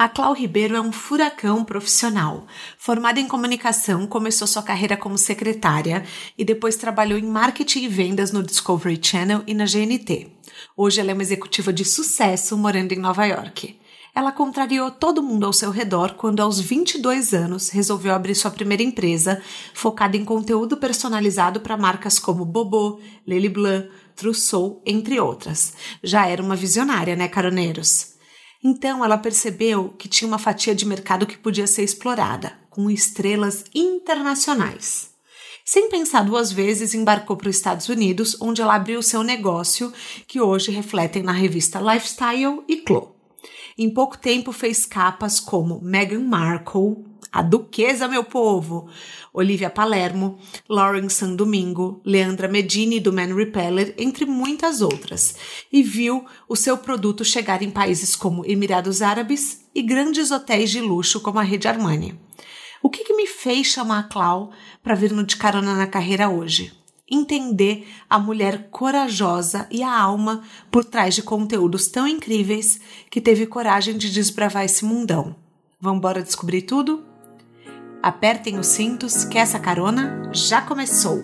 A Clau Ribeiro é um furacão profissional. Formada em comunicação, começou sua carreira como secretária e depois trabalhou em marketing e vendas no Discovery Channel e na GNT. Hoje ela é uma executiva de sucesso morando em Nova York. Ela contrariou todo mundo ao seu redor quando, aos 22 anos, resolveu abrir sua primeira empresa, focada em conteúdo personalizado para marcas como Bobo, Lely Blanc, Trousseau, entre outras. Já era uma visionária, né, caroneiros? Então ela percebeu que tinha uma fatia de mercado que podia ser explorada, com estrelas internacionais. Sem pensar duas vezes, embarcou para os Estados Unidos, onde ela abriu seu negócio, que hoje refletem na revista Lifestyle e Clo. Em pouco tempo fez capas como Meghan Markle, a Duquesa, meu povo, Olivia Palermo, Lauren San Domingo, Leandra Medini do Man Repeller, entre muitas outras, e viu o seu produto chegar em países como Emirados Árabes e grandes hotéis de luxo como a Rede Armani. O que, que me fez chamar a Clau para vir no De Carona na Carreira hoje? entender a mulher corajosa e a alma por trás de conteúdos tão incríveis que teve coragem de desbravar esse mundão. Vamos descobrir tudo? Apertem os cintos que essa carona já começou!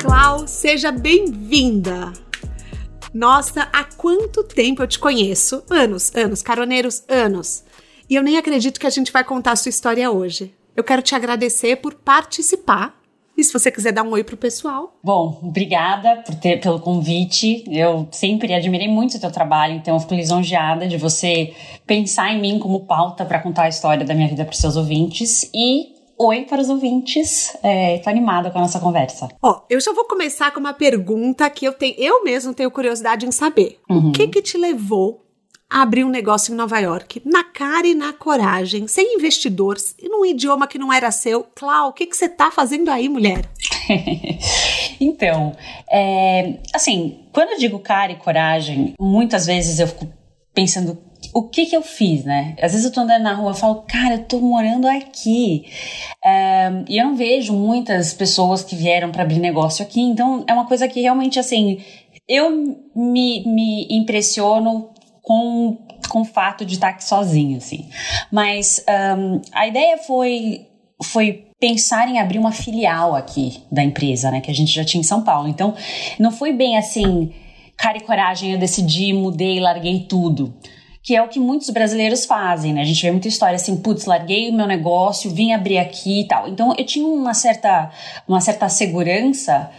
Clau, seja bem-vinda! Nossa, há quanto tempo eu te conheço? Anos, anos, caroneiros, anos. E eu nem acredito que a gente vai contar a sua história hoje. Eu quero te agradecer por participar. E se você quiser dar um oi pro pessoal. Bom, obrigada por ter, pelo convite. Eu sempre admirei muito o teu trabalho, então eu fico lisonjeada de você pensar em mim como pauta para contar a história da minha vida para os seus ouvintes. E oi para os ouvintes. É, tô animada com a nossa conversa. Ó, eu já vou começar com uma pergunta que eu tenho, eu mesmo tenho curiosidade em saber. Uhum. O que que te levou abrir um negócio em Nova York, na cara e na coragem, sem investidores e num idioma que não era seu. Clau, o que, que você tá fazendo aí, mulher? então, é, assim, quando eu digo cara e coragem, muitas vezes eu fico pensando o que que eu fiz, né? Às vezes eu tô andando na rua e falo, cara, eu tô morando aqui. É, e eu não vejo muitas pessoas que vieram para abrir negócio aqui, então é uma coisa que realmente, assim, eu me, me impressiono com, com o fato de estar aqui sozinho, assim. Mas um, a ideia foi, foi pensar em abrir uma filial aqui da empresa, né? Que a gente já tinha em São Paulo. Então, não foi bem assim, cara e coragem, eu decidi, mudei, larguei tudo que é o que muitos brasileiros fazem, né? A gente vê muita história assim, putz, larguei o meu negócio, vim abrir aqui e tal. Então eu tinha uma certa, uma certa segurança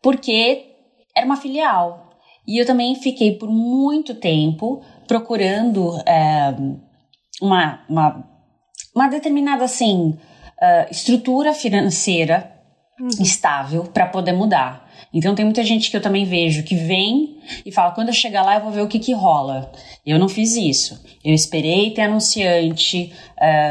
porque era uma filial. E eu também fiquei por muito tempo procurando é, uma, uma, uma determinada assim, uh, estrutura financeira uhum. estável para poder mudar. Então tem muita gente que eu também vejo que vem e fala: quando eu chegar lá eu vou ver o que, que rola. Eu não fiz isso. Eu esperei ter anunciante,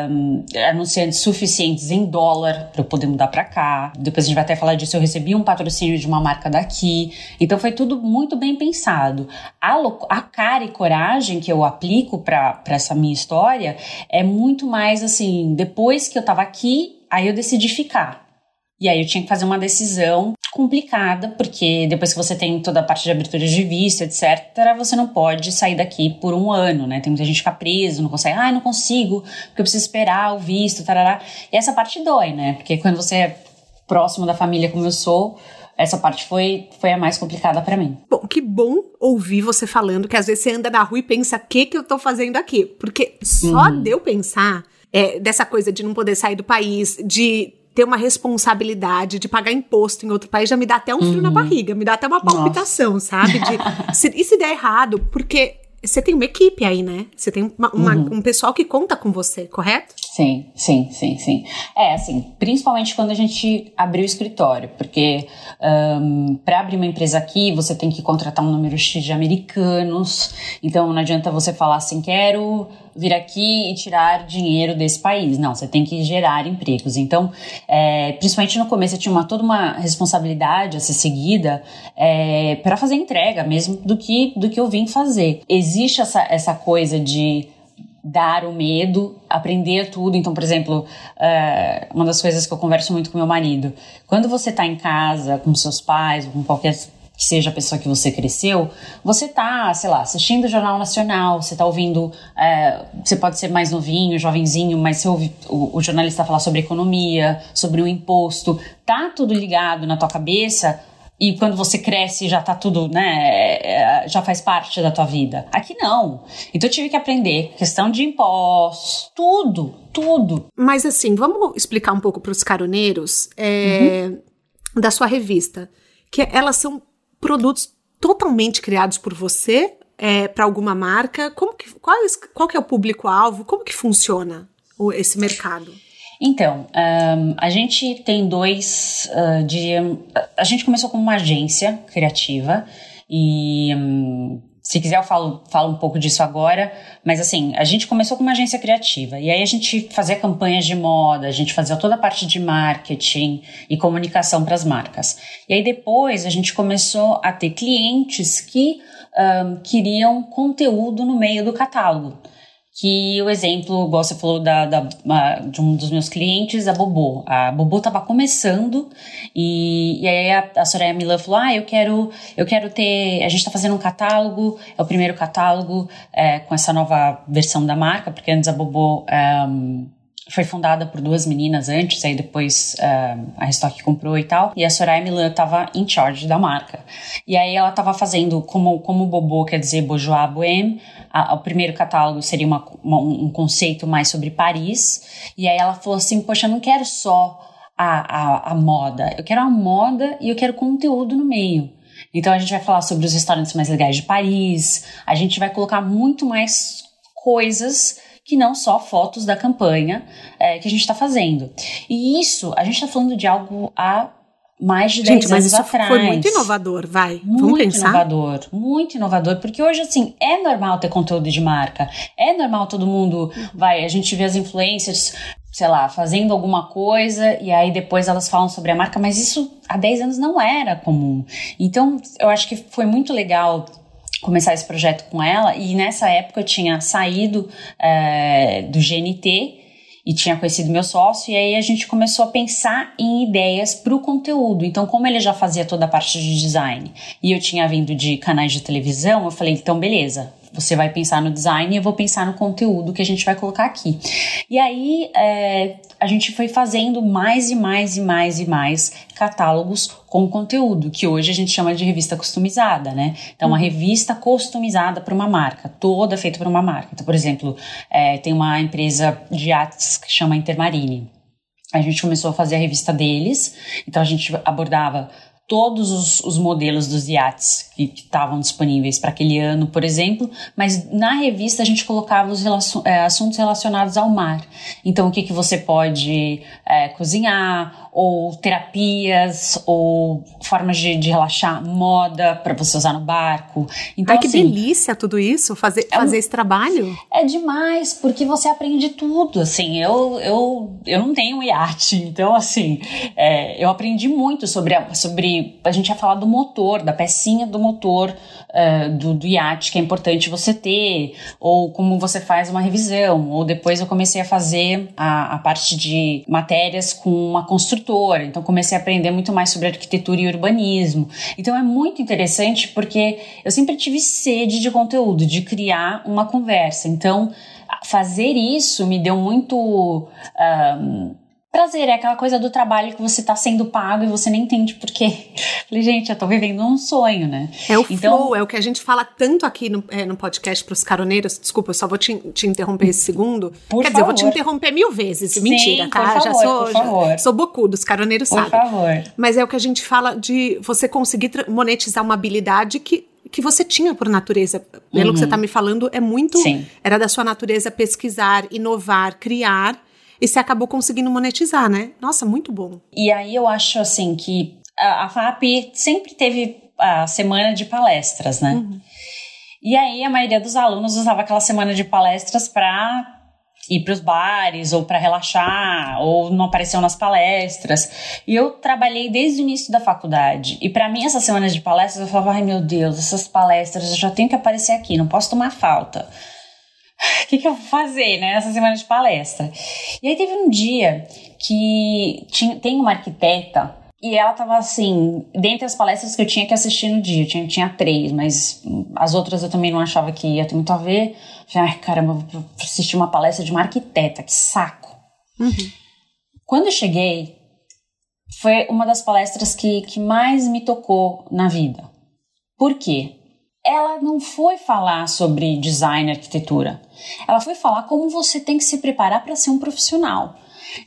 um, anunciantes suficientes em dólar para eu poder mudar para cá. Depois a gente vai até falar disso. Eu recebi um patrocínio de uma marca daqui. Então foi tudo muito bem pensado. A, a cara e coragem que eu aplico para essa minha história é muito mais assim: depois que eu tava aqui, aí eu decidi ficar. E aí eu tinha que fazer uma decisão complicada, porque depois que você tem toda a parte de abertura de visto, etc., você não pode sair daqui por um ano, né? Tem muita gente que fica preso, não consegue, ah, não consigo, porque eu preciso esperar o visto, tarará. E essa parte dói, né? Porque quando você é próximo da família como eu sou, essa parte foi, foi a mais complicada para mim. Bom, que bom ouvir você falando que às vezes você anda na rua e pensa, o que que eu tô fazendo aqui? Porque só uhum. de eu pensar é, dessa coisa de não poder sair do país, de ter uma responsabilidade de pagar imposto em outro país já me dá até um frio uhum. na barriga, me dá até uma palpitação, Nossa. sabe? De, se, e se der errado, porque você tem uma equipe aí, né? Você tem uma, uma, uhum. um pessoal que conta com você, correto? Sim, sim, sim, sim. É, assim, principalmente quando a gente abriu o escritório, porque um, para abrir uma empresa aqui, você tem que contratar um número X de americanos, então não adianta você falar assim, quero vir aqui e tirar dinheiro desse país. Não, você tem que gerar empregos. Então, é, principalmente no começo, eu tinha uma, toda uma responsabilidade a ser seguida é, para fazer entrega mesmo do que, do que eu vim fazer. Existe essa, essa coisa de dar o medo, aprender tudo. Então, por exemplo, é, uma das coisas que eu converso muito com meu marido, quando você está em casa com seus pais ou com qualquer que seja a pessoa que você cresceu, você tá, sei lá, assistindo o Jornal Nacional, você tá ouvindo, é, você pode ser mais novinho, jovenzinho, mas você ouve o, o jornalista falar sobre economia, sobre o imposto, tá tudo ligado na tua cabeça, e quando você cresce já tá tudo, né, é, já faz parte da tua vida. Aqui não. Então eu tive que aprender questão de impostos, tudo, tudo. Mas assim, vamos explicar um pouco para os caroneiros é, uhum. da sua revista, que elas são produtos totalmente criados por você é, para alguma marca? Como que, qual, qual que é o público-alvo? Como que funciona o, esse mercado? Então, um, a gente tem dois uh, de. A gente começou como uma agência criativa e um, se quiser, eu falo, falo um pouco disso agora, mas assim, a gente começou com uma agência criativa, e aí a gente fazia campanhas de moda, a gente fazia toda a parte de marketing e comunicação para as marcas. E aí depois a gente começou a ter clientes que um, queriam conteúdo no meio do catálogo que o exemplo, igual você falou da, da, de um dos meus clientes, a Bobô. A Bobô estava começando e, e aí a, a Soraya Milan falou, ah, eu quero, eu quero ter, a gente está fazendo um catálogo, é o primeiro catálogo é, com essa nova versão da marca, porque antes a Bobô... Um, foi fundada por duas meninas antes, aí depois uh, a Restock comprou e tal. E a Soraya Milan estava em charge da marca. E aí ela estava fazendo, como, como Bobo quer dizer Bourgeois Bohème, o primeiro catálogo seria uma, uma, um conceito mais sobre Paris. E aí ela falou assim: Poxa, eu não quero só a, a, a moda, eu quero a moda e eu quero conteúdo no meio. Então a gente vai falar sobre os restaurantes mais legais de Paris, a gente vai colocar muito mais coisas que não só fotos da campanha é, que a gente está fazendo. E isso, a gente está falando de algo há mais de 10 Gente, mas anos isso atrás. Foi muito inovador, vai. Muito Vamos pensar. inovador, muito inovador, porque hoje assim é normal ter conteúdo de marca, é normal todo mundo vai, a gente vê as influencers, sei lá, fazendo alguma coisa e aí depois elas falam sobre a marca, mas isso há 10 anos não era comum. Então, eu acho que foi muito legal começar esse projeto com ela e nessa época eu tinha saído é, do GNT e tinha conhecido meu sócio, e aí a gente começou a pensar em ideias para o conteúdo. Então, como ele já fazia toda a parte de design e eu tinha vindo de canais de televisão, eu falei: então, beleza, você vai pensar no design e eu vou pensar no conteúdo que a gente vai colocar aqui. E aí é, a gente foi fazendo mais e mais e mais e mais catálogos com conteúdo, que hoje a gente chama de revista customizada, né? Então, uma uhum. revista customizada para uma marca, toda feita para uma marca. Então, por exemplo, é, tem uma empresa de artes que chama Intermarine. A gente começou a fazer a revista deles, então a gente abordava todos os, os modelos dos iates que estavam disponíveis para aquele ano, por exemplo, mas na revista a gente colocava os relacion, é, assuntos relacionados ao mar. Então, o que, que você pode é, cozinhar, ou terapias, ou formas de, de relaxar, moda para você usar no barco. Então, Ai, que assim, delícia tudo isso, fazer, é fazer um, esse trabalho. É demais, porque você aprende tudo, assim, eu, eu, eu não tenho iate, então, assim, é, eu aprendi muito sobre, a, sobre, a gente ia falar do motor, da pecinha do motor uh, do, do iate, que é importante você ter, ou como você faz uma revisão, ou depois eu comecei a fazer a, a parte de matérias com uma construtora, então comecei a aprender muito mais sobre arquitetura e urbanismo. Então é muito interessante porque eu sempre tive sede de conteúdo, de criar uma conversa. Então fazer isso me deu muito. Prazer, é aquela coisa do trabalho que você está sendo pago e você nem entende por quê. Falei, gente, eu tô vivendo um sonho, né? É o então, flow, é o que a gente fala tanto aqui no, é, no podcast pros caroneiros. Desculpa, eu só vou te, te interromper esse segundo. Por Quer favor. dizer, eu vou te interromper mil vezes. Sim, Mentira, tá? Favor, já sou, já, sou bocudo, os caroneiros por sabem. Por favor. Mas é o que a gente fala de você conseguir monetizar uma habilidade que que você tinha por natureza. Pelo uhum. que você está me falando, é muito. Sim. Era da sua natureza pesquisar, inovar, criar e você acabou conseguindo monetizar, né? Nossa, muito bom. E aí eu acho assim que a, a FAP sempre teve a semana de palestras, né? Uhum. E aí a maioria dos alunos usava aquela semana de palestras para ir para os bares ou para relaxar ou não apareceu nas palestras. E eu trabalhei desde o início da faculdade. E para mim essas semanas de palestras eu falava, ai meu Deus, essas palestras eu já tenho que aparecer aqui, não posso tomar falta. O que, que eu vou fazer, né, nessa semana de palestra? E aí teve um dia que tinha, tem uma arquiteta e ela tava assim, dentre as palestras que eu tinha que assistir no dia, tinha, tinha três, mas as outras eu também não achava que ia ter muito a ver. Falei, ai caramba, vou assistir uma palestra de uma arquiteta, que saco. Uhum. Quando eu cheguei, foi uma das palestras que, que mais me tocou na vida. Por quê? Ela não foi falar sobre design e arquitetura. Ela foi falar como você tem que se preparar para ser um profissional.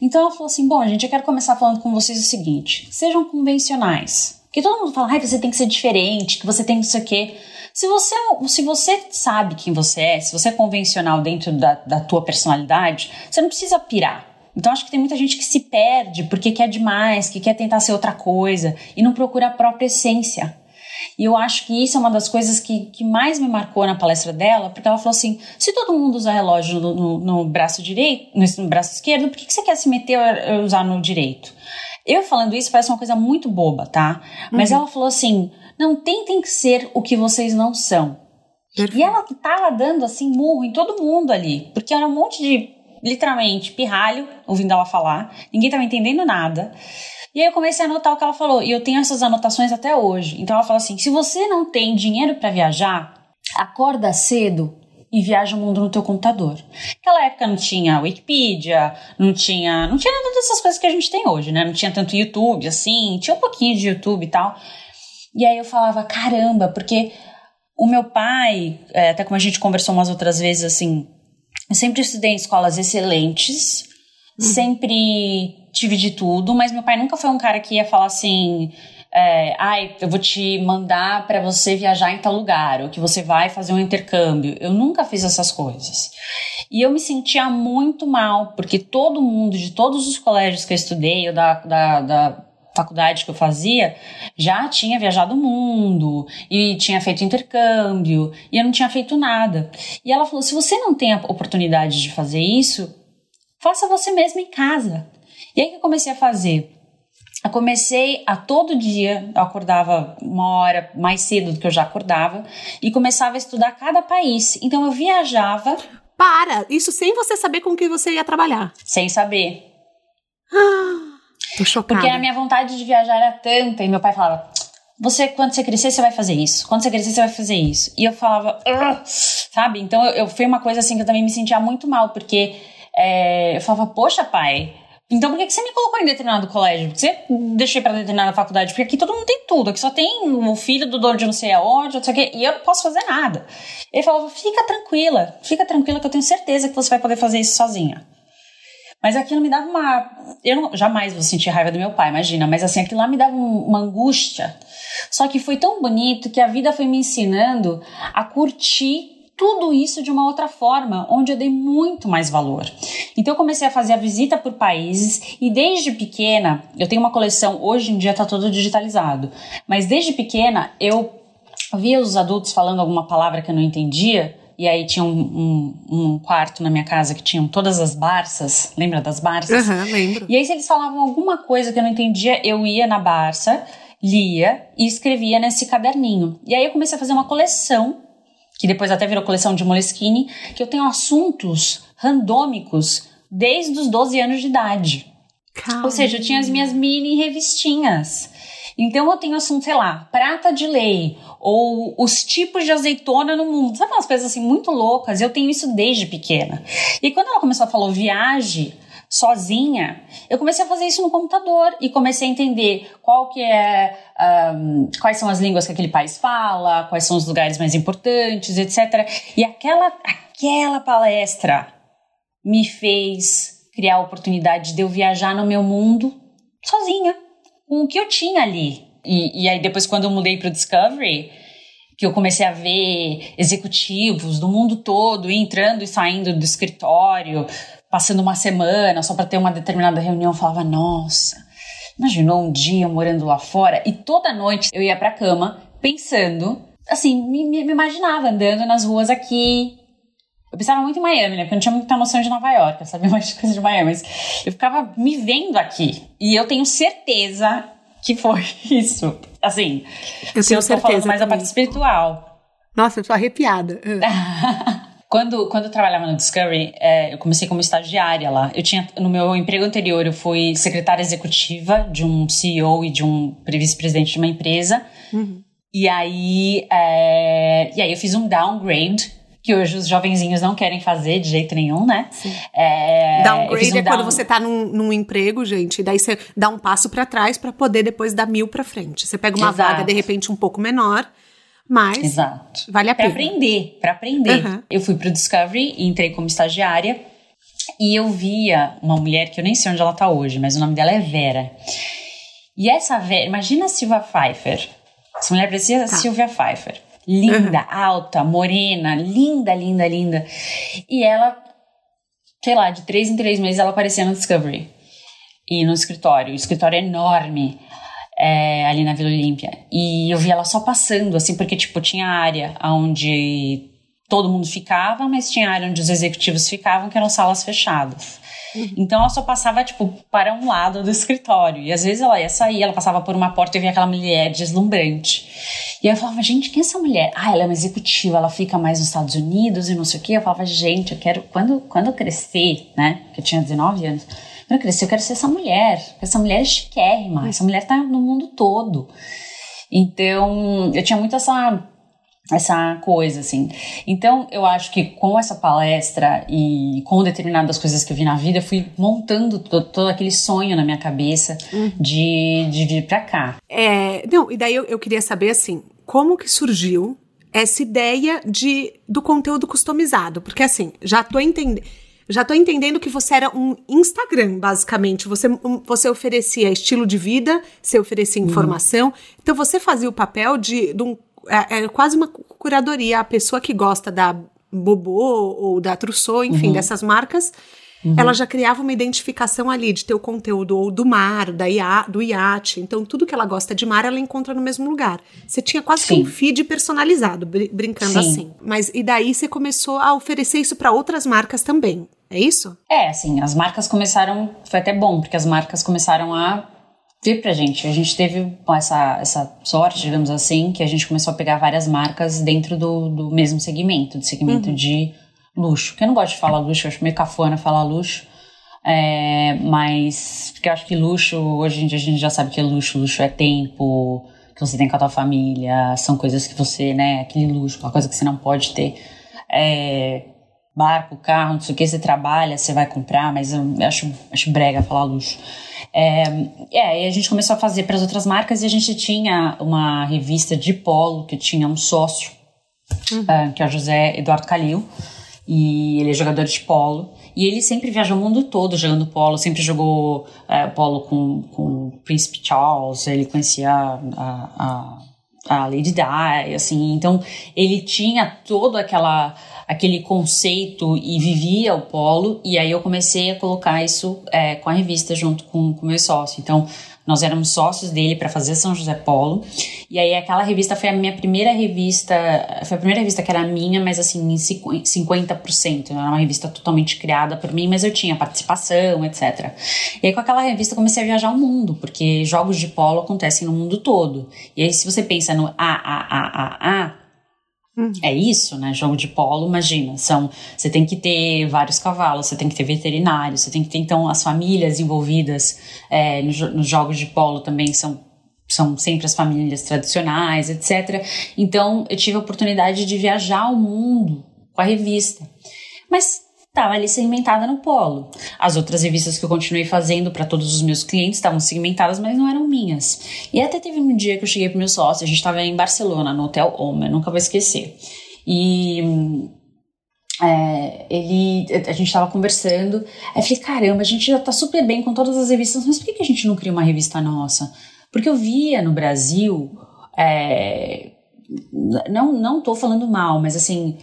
Então ela falou assim: bom, gente, eu quero começar falando com vocês o seguinte: sejam convencionais. Porque todo mundo fala, ai, você tem que ser diferente, que você tem que não sei o quê. Se você, se você sabe quem você é, se você é convencional dentro da, da tua personalidade, você não precisa pirar. Então acho que tem muita gente que se perde porque quer demais, que quer tentar ser outra coisa e não procura a própria essência. E eu acho que isso é uma das coisas que, que mais me marcou na palestra dela, porque ela falou assim: se todo mundo usa relógio no, no, no braço direito, no, no, braço esquerdo, por que, que você quer se meter a usar no direito? Eu falando isso parece uma coisa muito boba, tá? Mas uhum. ela falou assim: não tentem ser o que vocês não são. Perfeito. E ela tava dando assim murro em todo mundo ali, porque era um monte de, literalmente, pirralho ouvindo ela falar, ninguém tava entendendo nada. E aí eu comecei a anotar o que ela falou, e eu tenho essas anotações até hoje. Então ela fala assim: se você não tem dinheiro para viajar, acorda cedo e viaja o mundo no teu computador. Naquela época não tinha Wikipedia, não tinha, não tinha nada dessas coisas que a gente tem hoje, né? Não tinha tanto YouTube assim, tinha um pouquinho de YouTube e tal. E aí eu falava, caramba, porque o meu pai, é, até como a gente conversou umas outras vezes assim, eu sempre estudei em escolas excelentes. Sempre tive de tudo, mas meu pai nunca foi um cara que ia falar assim. É, ai, eu vou te mandar para você viajar em tal lugar, ou que você vai fazer um intercâmbio. Eu nunca fiz essas coisas. E eu me sentia muito mal, porque todo mundo, de todos os colégios que eu estudei, ou da, da, da faculdade que eu fazia, já tinha viajado o mundo e tinha feito intercâmbio, e eu não tinha feito nada. E ela falou: se você não tem a oportunidade de fazer isso, faça você mesmo em casa. E aí que eu comecei a fazer? Eu comecei a todo dia, eu acordava uma hora mais cedo do que eu já acordava, e começava a estudar cada país. Então eu viajava. Para! Isso sem você saber com que você ia trabalhar. Sem saber. Ah, tô chocada. Porque a minha vontade de viajar era tanta, e meu pai falava: você, quando você crescer, você vai fazer isso. Quando você crescer, você vai fazer isso. E eu falava, sabe? Então eu, eu, foi uma coisa assim que eu também me sentia muito mal, porque é, eu falava, poxa, pai, então por que, você me colocou em determinado colégio? Por que você deixei para determinada faculdade? Porque aqui todo mundo tem tudo. Aqui só tem o filho do dono de não sei aonde, não sei o quê, e eu não posso fazer nada. Ele falava: fica tranquila, fica tranquila que eu tenho certeza que você vai poder fazer isso sozinha. Mas aquilo me dava uma. Eu não, jamais vou sentir raiva do meu pai, imagina, mas assim, aquilo lá me dava uma angústia. Só que foi tão bonito que a vida foi me ensinando a curtir tudo isso de uma outra forma, onde eu dei muito mais valor. Então eu comecei a fazer a visita por países e desde pequena, eu tenho uma coleção, hoje em dia está todo digitalizado, mas desde pequena eu via os adultos falando alguma palavra que eu não entendia, e aí tinha um, um, um, quarto na minha casa que tinham todas as barças. Lembra das barças? Uhum, lembro. E aí, se eles falavam alguma coisa que eu não entendia, eu ia na barça, lia e escrevia nesse caderninho. E aí eu comecei a fazer uma coleção que depois até virou coleção de Moleskine, que eu tenho assuntos randômicos desde os 12 anos de idade. Ou seja, eu tinha as minhas mini revistinhas. Então eu tenho assunto, sei lá, prata de lei, ou os tipos de azeitona no mundo. Sabe umas coisas assim muito loucas? Eu tenho isso desde pequena. E quando ela começou a falar viagem, sozinha, eu comecei a fazer isso no computador e comecei a entender qual que é, um, quais são as línguas que aquele país fala, quais são os lugares mais importantes, etc. E aquela, aquela palestra me fez criar a oportunidade de eu viajar no meu mundo sozinha, com o que eu tinha ali. E, e aí depois quando eu mudei para o Discovery, que eu comecei a ver executivos do mundo todo entrando e saindo do escritório, passando uma semana só para ter uma determinada reunião, eu falava, nossa, imaginou um dia morando lá fora? E toda noite eu ia para cama pensando assim, me, me imaginava andando nas ruas aqui, eu pensava muito em Miami, né? Porque eu não tinha muita noção de Nova York, eu sabia mais de coisa de Miami, mas eu ficava me vendo aqui. E eu tenho certeza que foi isso. Assim, eu tenho certeza. falando mais da parte espiritual. Nossa, eu tô arrepiada. quando, quando eu trabalhava no Discovery, é, eu comecei como estagiária lá. Eu tinha, no meu emprego anterior, eu fui secretária executiva de um CEO e de um vice-presidente de uma empresa. Uhum. E aí, é, e aí eu fiz um downgrade que hoje os jovenzinhos não querem fazer de jeito nenhum, né? É, Downgrade um é down... quando você tá num, num, emprego, gente, e daí você dá um passo para trás para poder depois dar mil para frente. Você pega uma Exato. vaga, de repente, um pouco menor, mas Exato. vale a pra pena. Para aprender, para aprender. Uhum. Eu fui pro Discovery e entrei como estagiária e eu via uma mulher que eu nem sei onde ela tá hoje, mas o nome dela é Vera. E essa Vera, imagina a Silvia Pfeiffer. Essa mulher parecia tá. Silvia Pfeiffer linda, uhum. alta, morena, linda, linda, linda. E ela, sei lá, de três em três meses ela aparecia no Discovery e no escritório. O escritório é enorme. É, ali na Vila Olímpia. E eu vi ela só passando, assim, porque, tipo, tinha área onde todo mundo ficava, mas tinha área onde os executivos ficavam, que eram salas fechadas. Uhum. Então ela só passava, tipo, para um lado do escritório. E às vezes ela ia sair, ela passava por uma porta e via aquela mulher deslumbrante. E eu falava, gente, quem é essa mulher? Ah, ela é uma executiva, ela fica mais nos Estados Unidos e não sei o quê. Eu falava, gente, eu quero, quando, quando eu crescer, né? Que eu tinha 19 anos. Quando eu crescer, eu quero ser essa mulher. Essa mulher é chiquérrima. Essa mulher tá no mundo todo. Então, eu tinha muito essa essa coisa, assim. Então, eu acho que com essa palestra e com determinadas coisas que eu vi na vida, eu fui montando todo, todo aquele sonho na minha cabeça uhum. de, de vir pra cá. É, não, e daí eu, eu queria saber, assim, como que surgiu essa ideia de, do conteúdo customizado? Porque, assim, já tô entendendo já tô entendendo que você era um Instagram, basicamente. Você, um, você oferecia estilo de vida, você oferecia uhum. informação. Uhum. Então você fazia o papel de, de um é, é quase uma curadoria. A pessoa que gosta da Bobô ou da Trousseau, enfim, uhum. dessas marcas, uhum. ela já criava uma identificação ali de ter o conteúdo ou do mar, da ia, do iate. Então, tudo que ela gosta de mar, ela encontra no mesmo lugar. Você tinha quase Sim. que um feed personalizado, br brincando Sim. assim. Mas e daí você começou a oferecer isso para outras marcas também. É isso? É, assim, as marcas começaram. Foi até bom, porque as marcas começaram a vir pra gente. A gente teve essa, essa sorte, digamos assim, que a gente começou a pegar várias marcas dentro do, do mesmo segmento, do segmento uhum. de luxo. Que eu não gosto de falar luxo, eu acho meio cafona falar luxo. É, mas, porque eu acho que luxo, hoje em dia a gente já sabe que é luxo, luxo é tempo, que você tem com a tua família, são coisas que você, né, aquele luxo, uma coisa que você não pode ter. É, barco, carro, não sei o que, você trabalha, você vai comprar, mas eu acho, acho brega falar luxo. É, é, e a gente começou a fazer para as outras marcas e a gente tinha uma revista de polo que tinha um sócio, uhum. uh, que é o José Eduardo Calil, e ele é jogador de polo. E ele sempre viajou o mundo todo jogando polo, sempre jogou uh, polo com, com o Príncipe Charles, ele conhecia a, a, a Lady Di, assim, então ele tinha todo aquela aquele conceito e vivia o polo, e aí eu comecei a colocar isso é, com a revista junto com o meu sócio. Então, nós éramos sócios dele para fazer São José Polo. E aí aquela revista foi a minha primeira revista, foi a primeira revista que era minha, mas assim, em 50%. Era uma revista totalmente criada por mim, mas eu tinha participação, etc. E aí com aquela revista comecei a viajar o mundo, porque jogos de polo acontecem no mundo todo. E aí se você pensa no A, A, A, A, Uhum. É isso, né? Jogo de polo, imagina, são, você tem que ter vários cavalos, você tem que ter veterinários, você tem que ter então as famílias envolvidas é, nos, nos jogos de polo também são são sempre as famílias tradicionais, etc. Então eu tive a oportunidade de viajar o mundo com a revista. Mas estava ali segmentada no polo. As outras revistas que eu continuei fazendo para todos os meus clientes estavam segmentadas, mas não eram minhas. E até teve um dia que eu cheguei pro meu sócio, a gente estava em Barcelona, no Hotel Homer, nunca vou esquecer. E é, ele, a gente estava conversando, aí falei, caramba, a gente já tá super bem com todas as revistas, mas por que, que a gente não cria uma revista nossa? Porque eu via no Brasil, é, não, não tô falando mal, mas assim,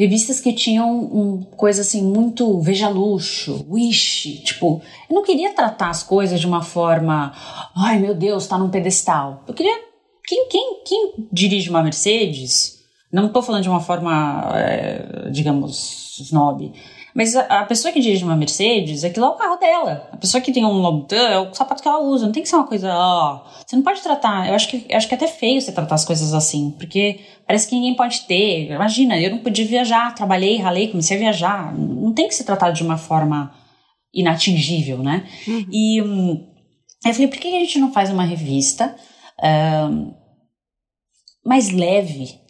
revistas que tinham um, coisa assim muito veja luxo, wish, tipo, eu não queria tratar as coisas de uma forma, ai meu Deus, tá num pedestal. Eu queria quem, quem, quem dirige uma Mercedes, não estou falando de uma forma, é, digamos, snob, mas a, a, pessoa que dirige uma Mercedes, aquilo é o carro dela. A pessoa que tem um Louboutin é o sapato que ela usa. Não tem que ser uma coisa, ó. Você não pode tratar. Eu acho que eu acho que é até feio você tratar as coisas assim, porque parece que ninguém pode ter. Imagina, eu não podia viajar, trabalhei, ralei, comecei a viajar. Não tem que ser tratado de uma forma inatingível, né? Uhum. E hum, eu falei, por que a gente não faz uma revista hum, mais leve?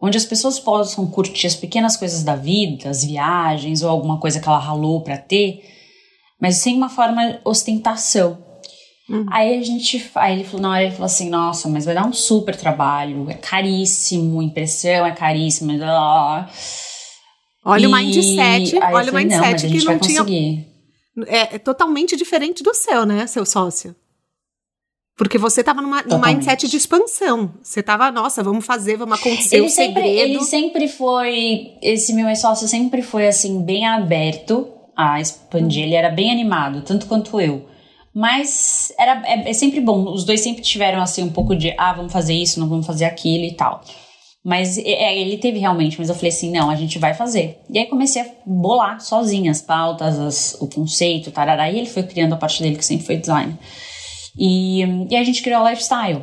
Onde as pessoas possam curtir as pequenas coisas da vida, as viagens ou alguma coisa que ela ralou para ter, mas sem uma forma ostentação. Uhum. Aí a gente, aí ele falou, na hora ele falou assim, nossa, mas vai dar um super trabalho, é caríssimo, impressão é caríssima. Olha e... o mindset, olha o mindset não, que não tinha. É, é totalmente diferente do seu, né, seu sócio? Porque você estava numa, num mindset de expansão. Você estava, nossa, vamos fazer, vamos acontecer ele o sempre, segredo. Ele sempre foi, esse meu ex-sócio sempre foi, assim, bem aberto a expandir. Hum. Ele era bem animado, tanto quanto eu. Mas era, é, é, sempre bom. Os dois sempre tiveram, assim, um pouco de, ah, vamos fazer isso, não vamos fazer aquilo e tal. Mas é, ele teve realmente, mas eu falei assim, não, a gente vai fazer. E aí comecei a bolar sozinha as pautas, as, o conceito, tarará. E ele foi criando a parte dele, que sempre foi design. E, e a gente criou a Lifestyle.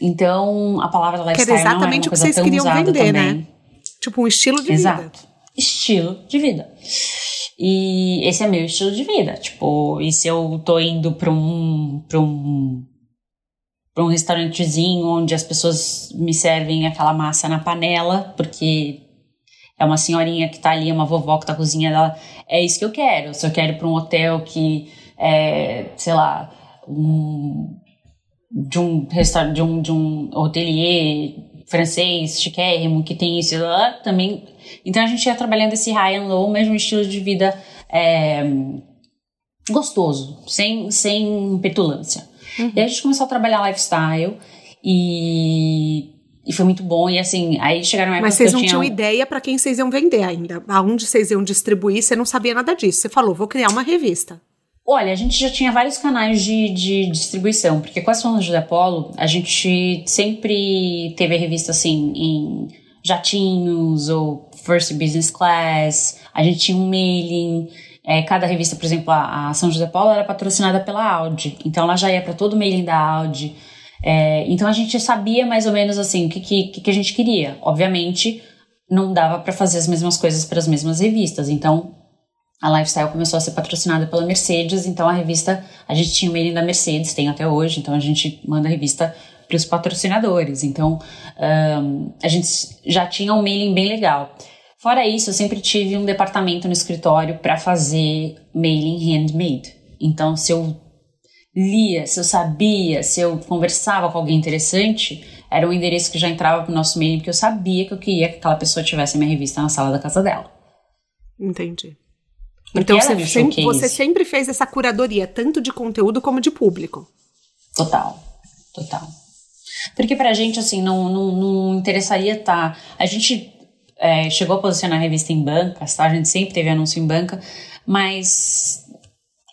Então, a palavra lifestyle que era exatamente não é o que vocês queriam vender, né? também. né? Tipo um estilo de Exato. vida. Estilo de vida. E esse é meu estilo de vida. Tipo, e se eu tô indo pra um, pra um, pra um restaurantezinho onde as pessoas me servem aquela massa na panela, porque é uma senhorinha que tá ali, é uma vovó que tá cozinhando, ela, é isso que eu quero. Se eu quero ir pra um hotel que, é, sei lá, um, de um restaurante, de um, de um hotelier francês, chiquérrimo, que tem isso lá, também. Então a gente ia trabalhando esse high and low, mesmo estilo de vida é, gostoso, sem, sem petulância. Uhum. E aí a gente começou a trabalhar lifestyle e, e foi muito bom. E assim, aí chegaram época Mas vocês não tinha... tinham ideia para quem vocês iam vender ainda. Aonde vocês iam distribuir, você não sabia nada disso. Você falou, vou criar uma revista. Olha, a gente já tinha vários canais de, de distribuição, porque com as formas de Apollo, a gente sempre teve a revista assim em jatinhos ou first business class, a gente tinha um mailing. É, cada revista, por exemplo, a, a, São José Paulo era patrocinada pela Audi, então ela já ia para todo o mailing da Audi. É, então a gente sabia mais ou menos assim o que, que, que a gente queria. Obviamente, não dava para fazer as mesmas coisas para as mesmas revistas, então a Lifestyle começou a ser patrocinada pela Mercedes, então a revista, a gente tinha o mailing da Mercedes, tem até hoje, então a gente manda a revista para os patrocinadores. Então um, a gente já tinha um mailing bem legal. Fora isso, eu sempre tive um departamento no escritório para fazer mailing handmade. Então, se eu lia, se eu sabia, se eu conversava com alguém interessante, era um endereço que já entrava para o nosso mailing, porque eu sabia que eu queria que aquela pessoa tivesse minha revista na sala da casa dela. Entendi. Porque então você sempre, você sempre fez essa curadoria, tanto de conteúdo como de público. Total, total. Porque pra gente, assim, não, não, não interessaria estar. Tá, a gente é, chegou a posicionar a revista em bancas, tá? A gente sempre teve anúncio em banca, mas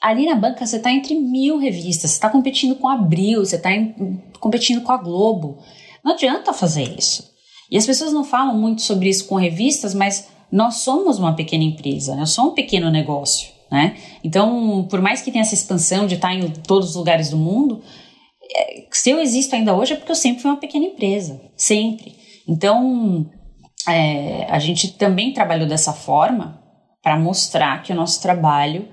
ali na banca você tá entre mil revistas, você tá competindo com a Abril, você tá em, competindo com a Globo. Não adianta fazer isso. E as pessoas não falam muito sobre isso com revistas, mas nós somos uma pequena empresa, né? eu sou um pequeno negócio. Né? Então, por mais que tenha essa expansão de estar em todos os lugares do mundo, é, se eu existo ainda hoje é porque eu sempre fui uma pequena empresa, sempre. Então, é, a gente também trabalhou dessa forma para mostrar que o nosso trabalho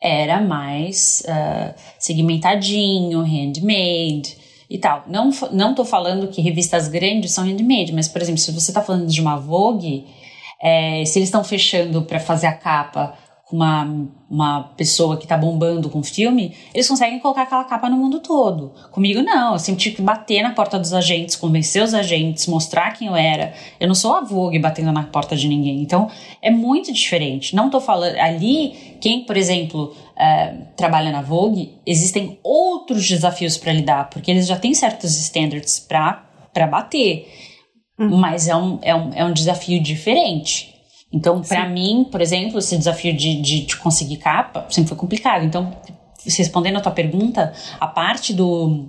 era mais uh, segmentadinho, handmade e tal. Não, não falando que revistas grandes são handmade, mas, por exemplo, se você está falando de uma Vogue, é, se eles estão fechando para fazer a capa com uma, uma pessoa que tá bombando com o filme, eles conseguem colocar aquela capa no mundo todo. Comigo não, eu sempre tive que bater na porta dos agentes, convencer os agentes, mostrar quem eu era. Eu não sou a Vogue batendo na porta de ninguém. Então, é muito diferente. Não tô falando. Ali, quem, por exemplo, é, trabalha na Vogue, existem outros desafios para lidar, porque eles já têm certos standards para bater. Uhum. Mas é um, é, um, é um desafio diferente. Então, para mim, por exemplo, esse desafio de, de, de, conseguir capa sempre foi complicado. Então, respondendo a tua pergunta, a parte do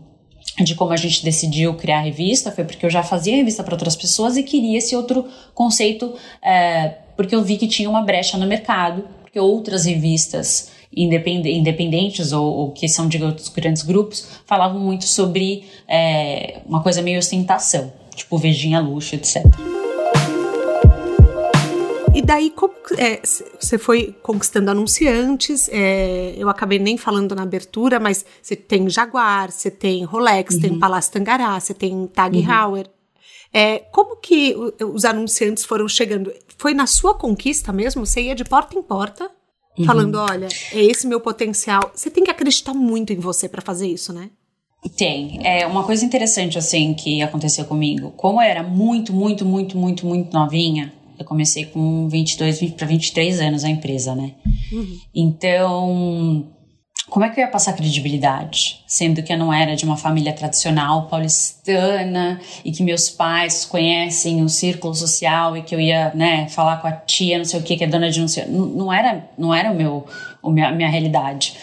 de como a gente decidiu criar a revista foi porque eu já fazia revista para outras pessoas e queria esse outro conceito, é, porque eu vi que tinha uma brecha no mercado, porque outras revistas independentes ou, ou, que são de outros grandes grupos falavam muito sobre é, uma coisa meio ostentação, tipo Vejinha Luxo, etc. E daí, como é, você foi conquistando anunciantes? É, eu acabei nem falando na abertura, mas você tem Jaguar, você tem Rolex, uhum. tem Palácio Tangará, você tem Tag uhum. Heuer. É, como que os anunciantes foram chegando? Foi na sua conquista mesmo? Você ia de porta em porta, uhum. falando: olha, é esse meu potencial. Você tem que acreditar muito em você para fazer isso, né? Tem. É uma coisa interessante assim que aconteceu comigo. Como eu era muito, muito, muito, muito, muito novinha, eu comecei com 22 para 23 anos a empresa, né? Uhum. Então, como é que eu ia passar credibilidade? Sendo que eu não era de uma família tradicional paulistana e que meus pais conhecem o círculo social e que eu ia, né, falar com a tia, não sei o que, que é dona de não sei. Não, não era, não era o meu, o minha, a minha realidade.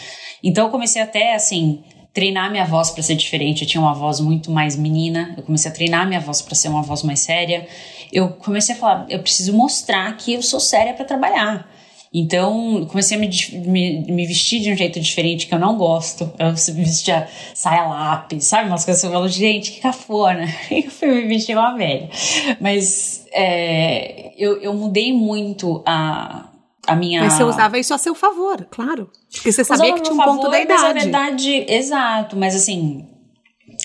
Então eu comecei até assim treinar minha voz para ser diferente. Eu tinha uma voz muito mais menina. Eu comecei a treinar minha voz para ser uma voz mais séria eu comecei a falar, eu preciso mostrar que eu sou séria para trabalhar. Então, comecei a me, me, me, vestir de um jeito diferente que eu não gosto. Eu vestia saia lápis, sabe? Umas coisas que eu falo, gente, que cafona. Eu fui me vestir uma velha. Mas é, eu, eu mudei muito a, a minha. Mas você usava isso a seu favor, claro. Porque você sabia que tinha um favor, ponto da idade. Mas a verdade, exato. Mas assim,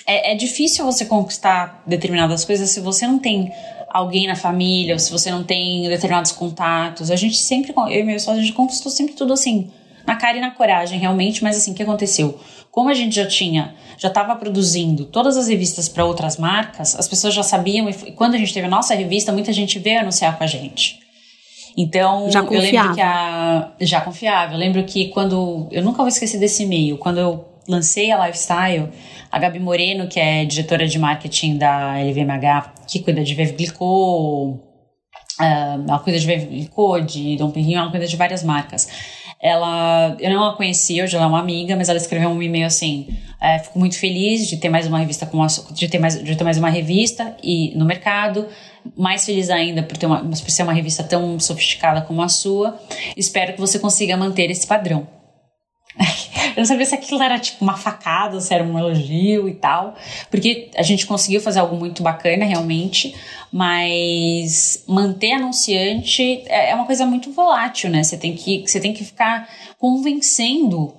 é, é difícil você conquistar determinadas coisas se você não tem alguém na família, ou se você não tem determinados contatos. A gente sempre, eu e meu sócio, a gente conquistou sempre tudo assim, na cara e na coragem, realmente, mas assim, o que aconteceu? Como a gente já tinha, já estava produzindo todas as revistas para outras marcas, as pessoas já sabiam, e quando a gente teve a nossa revista, muita gente veio anunciar com a gente. Então, já eu lembro que a. Já confiável. Eu lembro que quando. Eu nunca vou esquecer desse e-mail. Quando eu lancei a Lifestyle, a Gabi Moreno, que é diretora de marketing da LVMH, que cuida de Veuve Clicquot, uh, ela cuida de Clicquot, de Dom Perignon, ela cuida de várias marcas. Ela, eu não a conhecia, hoje ela é uma amiga, mas ela escreveu um e-mail assim: é, fico muito feliz de ter mais uma revista com de ter mais de ter mais uma revista e no mercado, mais feliz ainda por ter uma por ser uma revista tão sofisticada como a sua. Espero que você consiga manter esse padrão. Eu não sabia se aquilo era tipo uma facada, se era um elogio e tal, porque a gente conseguiu fazer algo muito bacana realmente, mas manter anunciante é, é uma coisa muito volátil, né? Você tem que, você tem que ficar convencendo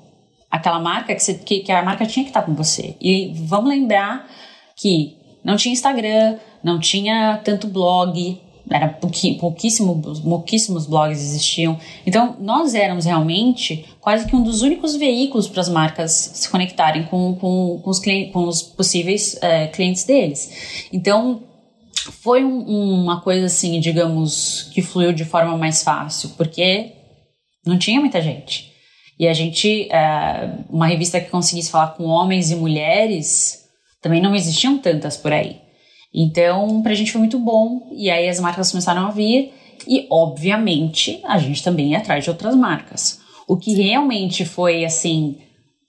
aquela marca que, você, que, que a marca tinha que estar com você. E vamos lembrar que não tinha Instagram, não tinha tanto blog, era pouquíssimo, pouquíssimos blogs existiam. Então, nós éramos realmente quase que um dos únicos veículos para as marcas se conectarem com, com, com, os, com os possíveis é, clientes deles. Então, foi um, uma coisa assim, digamos, que fluiu de forma mais fácil, porque não tinha muita gente. E a gente, é, uma revista que conseguisse falar com homens e mulheres, também não existiam tantas por aí. Então, pra gente foi muito bom. E aí as marcas começaram a vir. E, obviamente, a gente também ia atrás de outras marcas. O que realmente foi, assim,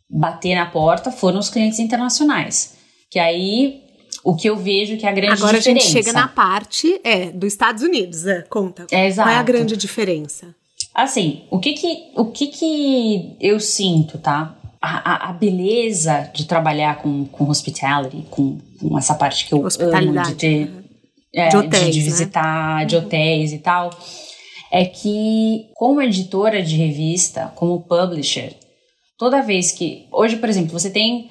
bater na porta foram os clientes internacionais. Que aí, o que eu vejo que é a grande Agora diferença... Agora a gente chega na parte, é, dos Estados Unidos, é, conta. É, exato. Qual é a grande diferença? Assim, o que que, o que que eu sinto, tá? A, a, beleza de trabalhar com, com hospitality, com, com essa parte que eu amo de ter. É, de, hotéis, de, de, né? visitar, né? de hotéis e tal, é que, como editora de revista, como publisher, toda vez que. Hoje, por exemplo, você tem.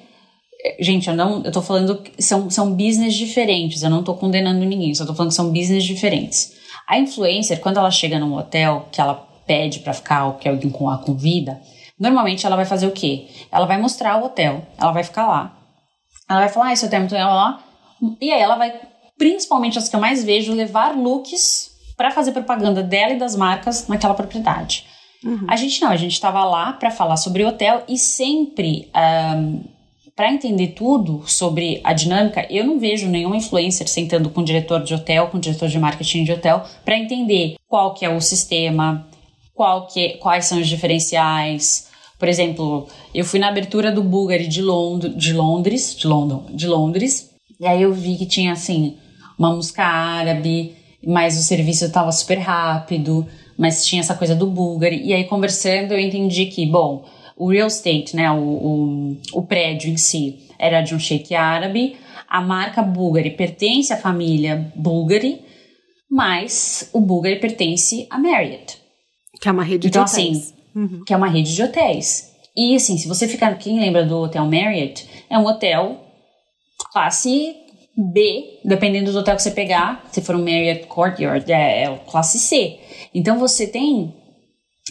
Gente, eu não. Eu tô falando. São, são business diferentes, eu não tô condenando ninguém, só tô falando que são business diferentes. A influencer, quando ela chega num hotel que ela pede para ficar, ou que alguém com a convida, Normalmente ela vai fazer o quê? Ela vai mostrar o hotel, ela vai ficar lá. Ela vai falar, ah, esse hotel é muito legal lá. E aí ela vai, principalmente as que eu mais vejo, levar looks para fazer propaganda dela e das marcas naquela propriedade. Uhum. A gente não, a gente estava lá para falar sobre o hotel e sempre um, para entender tudo sobre a dinâmica, eu não vejo nenhum influencer sentando com o diretor de hotel, com o diretor de marketing de hotel, para entender qual que é o sistema, qual que, quais são os diferenciais. Por exemplo, eu fui na abertura do Bulgari de, Lond de Londres, de London, de Londres, e aí eu vi que tinha assim uma música árabe, mas o serviço estava super rápido, mas tinha essa coisa do Bulgari. E aí conversando eu entendi que, bom, o real estate, né, o, o, o prédio em si, era de um sheik árabe, a marca Bulgari pertence à família Bulgari, mas o Bulgari pertence a Marriott. Que é uma rede então, de hotéis. Assim, uhum. Que é uma rede de hotéis. E assim, se você ficar. Quem lembra do Hotel Marriott? É um hotel classe B, dependendo do hotel que você pegar. Se for um Marriott Courtyard, é, é classe C. Então você tem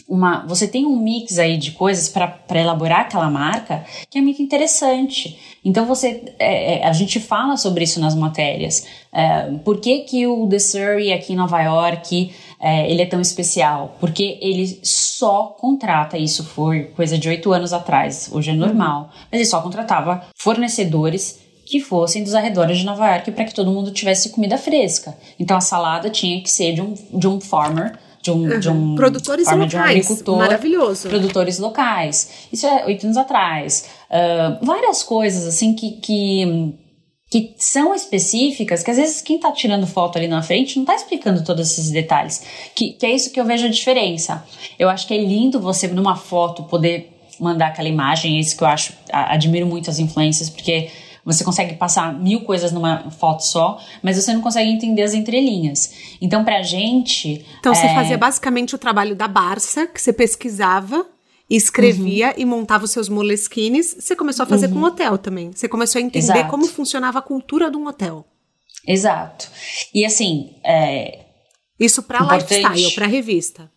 uma, você tem um mix aí de coisas para elaborar aquela marca que é muito interessante. Então você, é, é, a gente fala sobre isso nas matérias. É, por que, que o The Surrey aqui em Nova York é, ele é tão especial? Porque ele só contrata, isso foi coisa de oito anos atrás, hoje é normal, uhum. mas ele só contratava fornecedores que fossem dos arredores de Nova York para que todo mundo tivesse comida fresca. Então a salada tinha que ser de um, de um farmer de um, uhum. de um produtores locais, de um agricultor, maravilhoso. Produtores locais. Isso é oito anos atrás. Uh, várias coisas assim que, que que são específicas, que às vezes quem está tirando foto ali na frente não está explicando todos esses detalhes. Que, que é isso que eu vejo a diferença. Eu acho que é lindo você, numa foto, poder mandar aquela imagem, é isso que eu acho, admiro muito as influências, porque você consegue passar mil coisas numa foto só, mas você não consegue entender as entrelinhas. Então, pra gente. Então, é... você fazia basicamente o trabalho da Barça, que você pesquisava escrevia uhum. e montava os seus moleskines. Você começou a fazer uhum. com hotel também. Você começou a entender Exato. como funcionava a cultura de um hotel. Exato. E assim. É... Isso para lifestyle, para revista.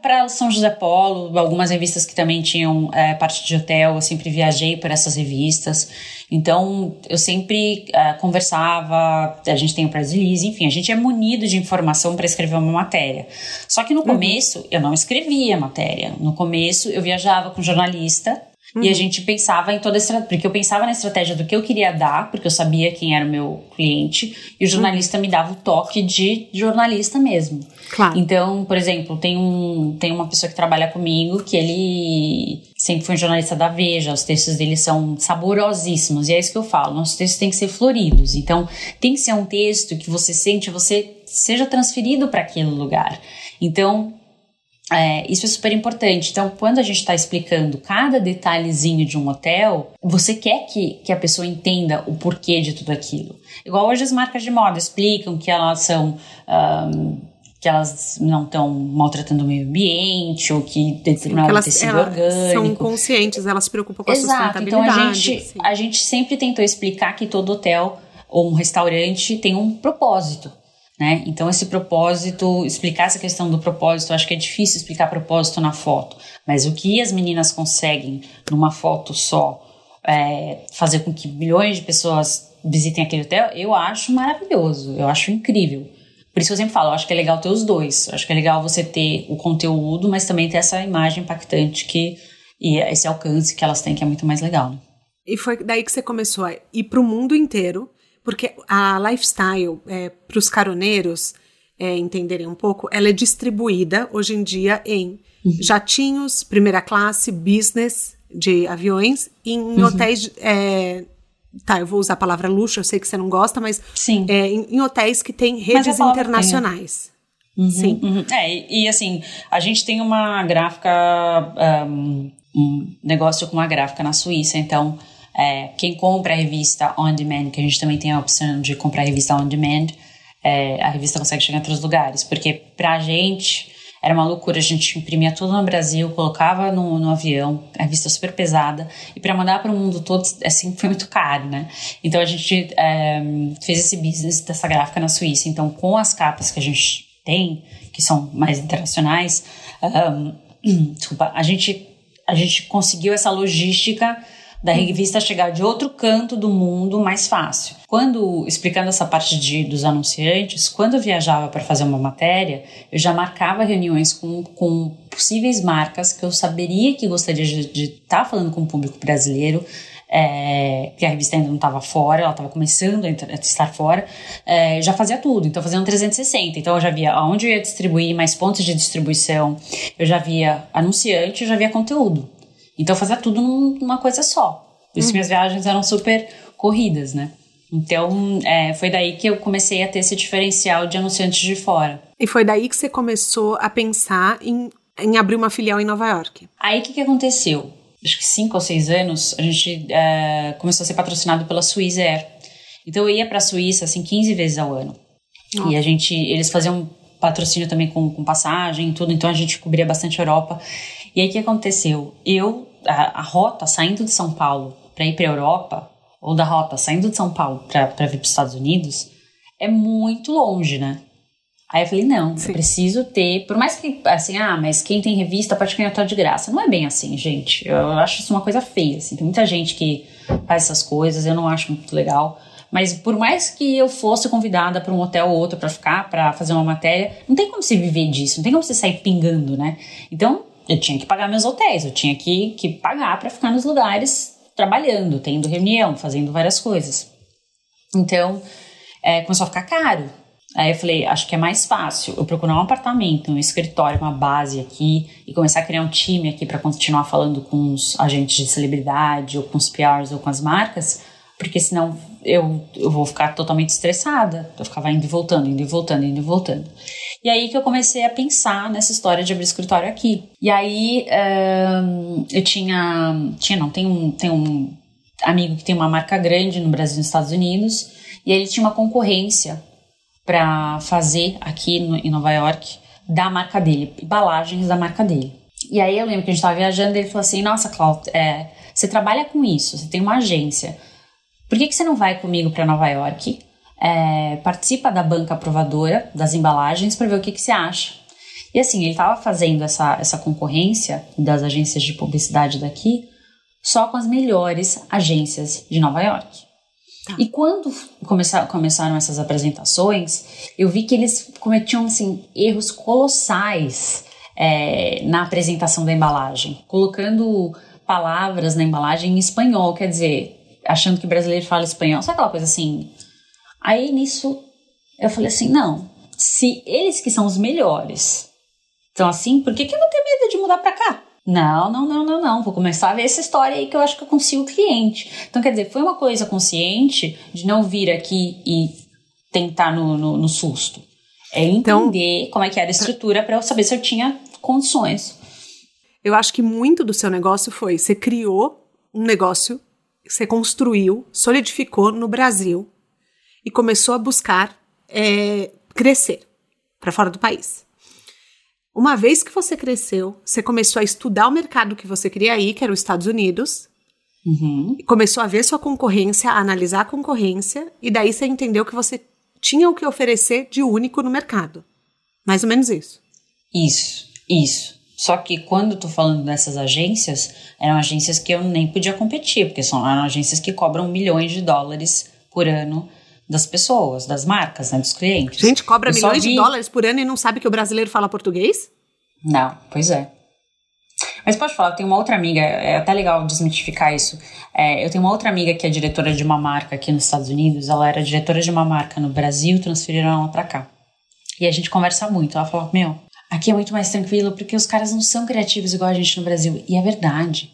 Para São José Polo, algumas revistas que também tinham é, parte de hotel, eu sempre viajei por essas revistas. Então, eu sempre é, conversava, a gente tem o Press Release, enfim, a gente é munido de informação para escrever uma matéria. Só que no uhum. começo, eu não escrevia matéria. No começo, eu viajava com jornalista Uhum. E a gente pensava em toda a estratégia, porque eu pensava na estratégia do que eu queria dar, porque eu sabia quem era o meu cliente, e o jornalista uhum. me dava o toque de jornalista mesmo. Claro. Então, por exemplo, tem, um, tem uma pessoa que trabalha comigo que ele sempre foi um jornalista da Veja, os textos dele são saborosíssimos, e é isso que eu falo, nossos textos têm que ser floridos. Então, tem que ser um texto que você sente, você seja transferido para aquele lugar. Então, é, isso é super importante. Então, quando a gente está explicando cada detalhezinho de um hotel, você quer que, que a pessoa entenda o porquê de tudo aquilo. Igual hoje as marcas de moda explicam que elas são. Um, que elas não estão maltratando o meio ambiente ou que determinado elas, tecido elas orgânico. São conscientes, elas se preocupam com Exato, a sustentabilidade. Então a gente, assim. a gente sempre tentou explicar que todo hotel ou um restaurante tem um propósito. Né? Então, esse propósito, explicar essa questão do propósito, acho que é difícil explicar propósito na foto, mas o que as meninas conseguem numa foto só é, fazer com que milhões de pessoas visitem aquele hotel, eu acho maravilhoso, eu acho incrível. Por isso eu sempre falo, eu acho que é legal ter os dois. Eu acho que é legal você ter o conteúdo, mas também ter essa imagem impactante que e esse alcance que elas têm, que é muito mais legal. Né? E foi daí que você começou a ir para o mundo inteiro porque a lifestyle, é, para os caroneiros é, entenderem um pouco, ela é distribuída hoje em dia em uhum. jatinhos, primeira classe, business de aviões, em uhum. hotéis. É, tá, eu vou usar a palavra luxo, eu sei que você não gosta, mas Sim. É, em, em hotéis que têm redes internacionais. Uhum, Sim. Uhum. É, e, e, assim, a gente tem uma gráfica, um, um negócio com uma gráfica na Suíça, então é, quem compra a revista on demand, que a gente também tem a opção de comprar a revista on demand, é, a revista consegue chegar em outros lugares, porque pra gente era uma loucura, a gente imprimia tudo no Brasil, colocava no, no avião, a revista super pesada, e para mandar para o mundo todo, assim, foi muito caro, né? Então a gente é, fez esse business dessa gráfica na Suíça. Então, com as capas que a gente tem, que são mais internacionais, um, desculpa, a gente, a gente conseguiu essa logística da revista chegar de outro canto do mundo mais fácil. Quando, explicando essa parte de, dos anunciantes, quando eu viajava para fazer uma matéria, eu já marcava reuniões com, com possíveis marcas que eu saberia que gostaria de estar tá falando com o público brasileiro, é, que a revista ainda não estava fora, ela estava começando a estar fora, é, já fazia tudo. Então, fazia um 360. Então, eu já via aonde eu ia distribuir, mais pontos de distribuição, eu já via anunciante, eu já via conteúdo. Então eu fazia tudo numa coisa só. Por isso uhum. minhas viagens eram super corridas, né? Então, é, foi daí que eu comecei a ter esse diferencial de anunciantes de fora. E foi daí que você começou a pensar em, em abrir uma filial em Nova York? Aí, o que, que aconteceu? Acho que cinco ou seis anos, a gente é, começou a ser patrocinado pela Swiss Air. Então, eu ia para a Suíça, assim, 15 vezes ao ano. E a gente, eles faziam patrocínio também com, com passagem e tudo, então a gente cobria bastante a Europa. E aí, o que aconteceu? Eu, a, a rota saindo de São Paulo para ir para a Europa, ou da rota saindo de São Paulo para vir para os Estados Unidos, é muito longe, né? Aí eu falei, não, Sim. eu preciso ter, por mais que, assim, ah, mas quem tem revista pode ganhar tudo de graça. Não é bem assim, gente. Eu acho isso uma coisa feia, assim. Tem muita gente que faz essas coisas, eu não acho muito legal. Mas por mais que eu fosse convidada para um hotel ou outro para ficar, para fazer uma matéria, não tem como você viver disso, não tem como você sair pingando, né? Então, eu tinha que pagar meus hotéis, eu tinha que, que pagar para ficar nos lugares trabalhando, tendo reunião, fazendo várias coisas. Então, é, começou a ficar caro. Aí eu falei, acho que é mais fácil eu procurar um apartamento, um escritório, uma base aqui e começar a criar um time aqui para continuar falando com os agentes de celebridade ou com os PRs ou com as marcas, porque senão eu, eu vou ficar totalmente estressada. Eu ficava indo e voltando, indo e voltando, indo e voltando. E aí que eu comecei a pensar nessa história de abrir escritório aqui. E aí um, eu tinha. Tinha, não, tem um, tem um amigo que tem uma marca grande no Brasil e nos Estados Unidos. E ele tinha uma concorrência para fazer aqui no, em Nova York da marca dele, embalagens da marca dele. E aí eu lembro que a gente estava viajando e ele falou assim: Nossa, Cláudio, é, você trabalha com isso, você tem uma agência. Por que, que você não vai comigo para Nova York? é, participa da banca aprovadora das embalagens para ver o que, que você acha. E assim, ele estava fazendo essa, essa concorrência das agências de publicidade daqui só com as melhores agências de Nova York. Tá. E quando começar, começaram essas apresentações, eu vi que eles cometiam assim, erros colossais é, na apresentação da embalagem, colocando palavras na embalagem em espanhol, quer dizer, achando que o brasileiro fala espanhol, sabe aquela coisa assim, Aí nisso eu falei assim: não, se eles que são os melhores estão assim, por que, que eu vou ter medo de mudar para cá? Não, não, não, não, não. Vou começar a ver essa história aí que eu acho que eu consigo cliente. Então, quer dizer, foi uma coisa consciente de não vir aqui e tentar no, no, no susto. É então, entender então, como é que era a estrutura para eu saber se eu tinha condições. Eu acho que muito do seu negócio foi, você criou um negócio, você construiu, solidificou no Brasil, e começou a buscar é, crescer para fora do país. Uma vez que você cresceu, você começou a estudar o mercado que você queria ir, que era os Estados Unidos, uhum. começou a ver sua concorrência, a analisar a concorrência, e daí você entendeu que você tinha o que oferecer de único no mercado. Mais ou menos isso. Isso, isso. Só que quando eu tô falando dessas agências, eram agências que eu nem podia competir, porque são eram agências que cobram milhões de dólares por ano das pessoas, das marcas, né, dos clientes. Gente, cobra eu milhões vi... de dólares por ano e não sabe que o brasileiro fala português? Não, pois é. Mas pode falar, eu tenho uma outra amiga, é até legal desmitificar isso. É, eu tenho uma outra amiga que é diretora de uma marca aqui nos Estados Unidos. Ela era diretora de uma marca no Brasil, transferiram ela para cá. E a gente conversa muito. Ela fala: Meu, aqui é muito mais tranquilo porque os caras não são criativos igual a gente no Brasil. E é verdade.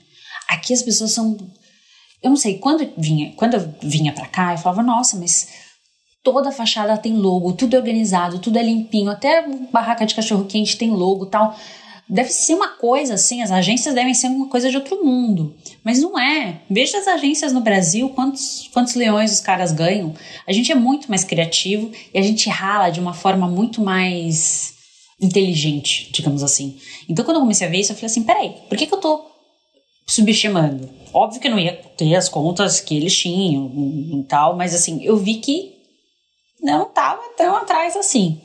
Aqui as pessoas são. Eu não sei, quando, vinha, quando eu vinha para cá, eu falava: Nossa, mas Toda a fachada tem logo, tudo é organizado, tudo é limpinho, até barraca de cachorro quente tem logo tal. Deve ser uma coisa assim, as agências devem ser uma coisa de outro mundo. Mas não é. Veja as agências no Brasil, quantos, quantos leões os caras ganham. A gente é muito mais criativo e a gente rala de uma forma muito mais inteligente, digamos assim. Então quando eu comecei a ver isso, eu falei assim: peraí, por que, que eu tô subestimando? Óbvio que eu não ia ter as contas que eles tinham e tal, mas assim, eu vi que não estava tão atrás assim.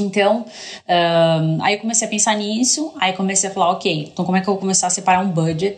Então, um, aí eu comecei a pensar nisso, aí comecei a falar, ok, então como é que eu vou começar a separar um budget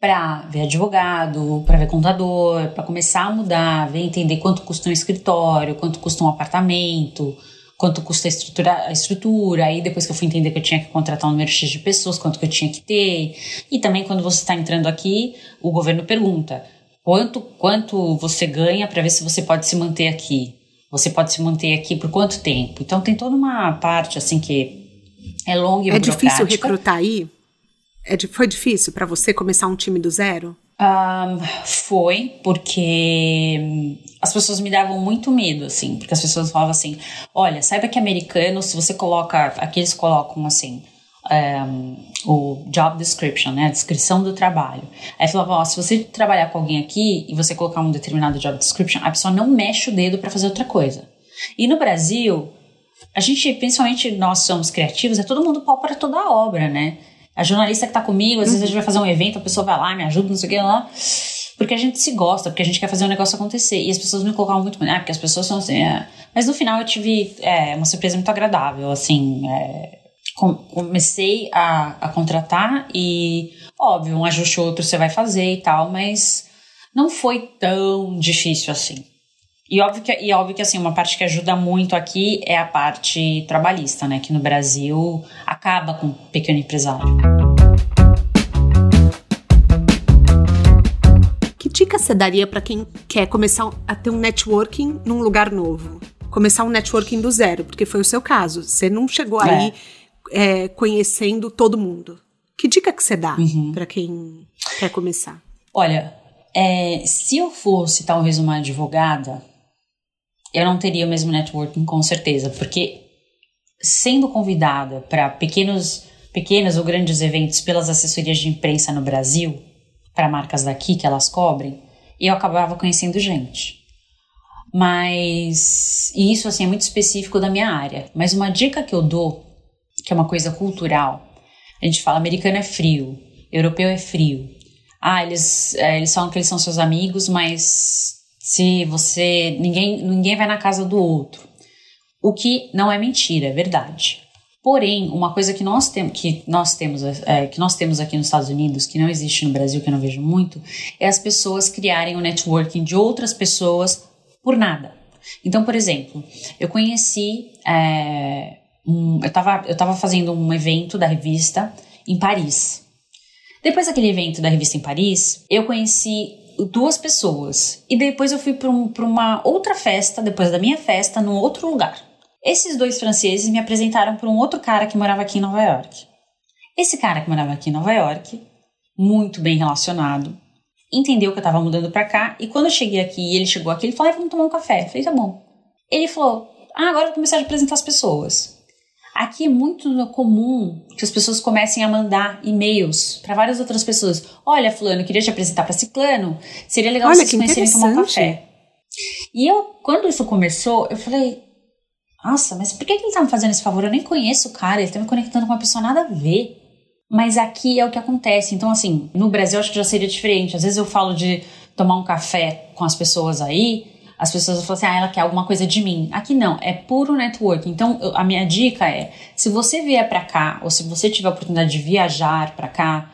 para ver advogado, para ver contador, para começar a mudar, ver entender quanto custa um escritório, quanto custa um apartamento, quanto custa a estrutura, a estrutura, aí depois que eu fui entender que eu tinha que contratar um número X de pessoas, quanto que eu tinha que ter, e também quando você está entrando aqui, o governo pergunta quanto, quanto você ganha para ver se você pode se manter aqui. Você pode se manter aqui por quanto tempo? Então tem toda uma parte assim que é longa e É difícil recrutar aí? É, foi difícil para você começar um time do zero? Foi, porque as pessoas me davam muito medo, assim, porque as pessoas falavam assim: olha, saiba que americano, se você coloca, aqui eles colocam assim, um, o job description, né, a descrição do trabalho. Aí falava: ó, se você trabalhar com alguém aqui e você colocar um determinado job description, a pessoa não mexe o dedo para fazer outra coisa. E no Brasil, a gente, principalmente nós somos criativos, é todo mundo pau para toda a obra, né? A jornalista que tá comigo, às vezes a gente vai fazer um evento, a pessoa vai lá, me ajuda, não sei o que lá. Porque a gente se gosta, porque a gente quer fazer um negócio acontecer. E as pessoas me colocavam muito, ah, porque as pessoas são assim. É. Mas no final eu tive é, uma surpresa muito agradável, assim. É, comecei a, a contratar e, óbvio, um ajuste ou outro você vai fazer e tal, mas não foi tão difícil assim. E óbvio, que, e óbvio que assim, uma parte que ajuda muito aqui é a parte trabalhista, né? Que no Brasil acaba com o pequeno empresário. Que dica você daria para quem quer começar a ter um networking num lugar novo? Começar um networking do zero, porque foi o seu caso. Você não chegou é. aí é, conhecendo todo mundo. Que dica que você dá uhum. para quem quer começar? Olha, é, se eu fosse talvez uma advogada, eu não teria o mesmo networking com certeza, porque sendo convidada para pequenos, pequenos ou grandes eventos pelas assessorias de imprensa no Brasil, para marcas daqui que elas cobrem, eu acabava conhecendo gente. Mas e isso assim é muito específico da minha área. Mas uma dica que eu dou, que é uma coisa cultural, a gente fala americano é frio, europeu é frio. Ah, eles, é, eles falam que eles são seus amigos, mas se você ninguém ninguém vai na casa do outro. O que não é mentira, é verdade. Porém, uma coisa que nós temos que nós temos é, que nós temos aqui nos Estados Unidos, que não existe no Brasil, que eu não vejo muito, é as pessoas criarem o um networking de outras pessoas por nada. Então, por exemplo, eu conheci é, um, eu estava eu tava fazendo um evento da revista em Paris. Depois daquele evento da revista em Paris, eu conheci duas pessoas. E depois eu fui para um, uma outra festa, depois da minha festa, num outro lugar. Esses dois franceses me apresentaram para um outro cara que morava aqui em Nova York. Esse cara que morava aqui em Nova York, muito bem relacionado, entendeu que eu estava mudando para cá. E quando eu cheguei aqui e ele chegou aqui, ele falou: ah, vamos tomar um café. Eu falei: tá bom. Ele falou: ah, agora eu vou começar a apresentar as pessoas. Aqui é muito comum que as pessoas comecem a mandar e-mails para várias outras pessoas. Olha, fulano, queria te apresentar para ciclano. Seria legal Olha, vocês conhecerem tomar um café. E eu, quando isso começou, eu falei, nossa, mas por que, que ele tá me fazendo esse favor? Eu nem conheço o cara, ele tá me conectando com uma pessoa nada a ver. Mas aqui é o que acontece. Então, assim, no Brasil acho que já seria diferente. Às vezes eu falo de tomar um café com as pessoas aí, as pessoas falam assim, ah, ela quer alguma coisa de mim. Aqui não, é puro network. Então, eu, a minha dica é, se você vier para cá, ou se você tiver a oportunidade de viajar para cá,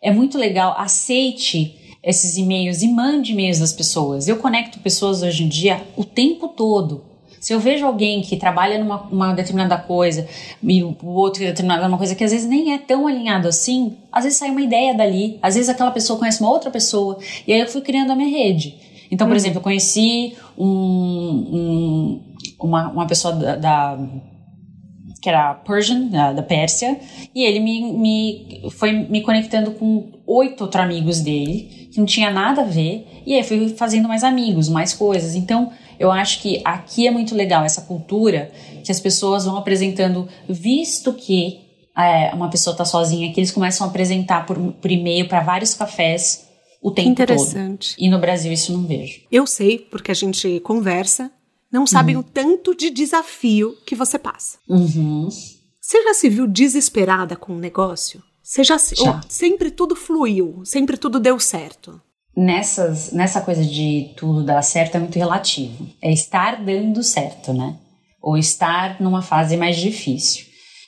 é muito legal, aceite esses e-mails e mande e-mails das pessoas. Eu conecto pessoas hoje em dia o tempo todo. Se eu vejo alguém que trabalha numa determinada coisa e o outro que determinada uma coisa que às vezes nem é tão alinhado assim, às vezes sai uma ideia dali, às vezes aquela pessoa conhece uma outra pessoa e aí eu fui criando a minha rede. Então, por uhum. exemplo, eu conheci um, um, uma, uma pessoa da, da que era Persian, da, Pérsia, e ele me, me foi me conectando com oito outros amigos dele, que não tinha nada a ver, e aí fui fazendo mais amigos, mais coisas. Então, eu acho que aqui é muito legal essa cultura que as pessoas vão apresentando, visto que é, uma pessoa está sozinha, que eles começam a apresentar por, por e-mail para vários cafés o tempo Interessante. todo. E no Brasil isso não vejo. Eu sei, porque a gente conversa, não sabem uhum. o tanto de desafio que você passa. Uhum. Você já se viu desesperada com o um negócio? Você já, se, já. sempre tudo fluiu, sempre tudo deu certo. Nessas, nessa coisa de tudo dar certo é muito relativo. É estar dando certo, né? Ou estar numa fase mais difícil.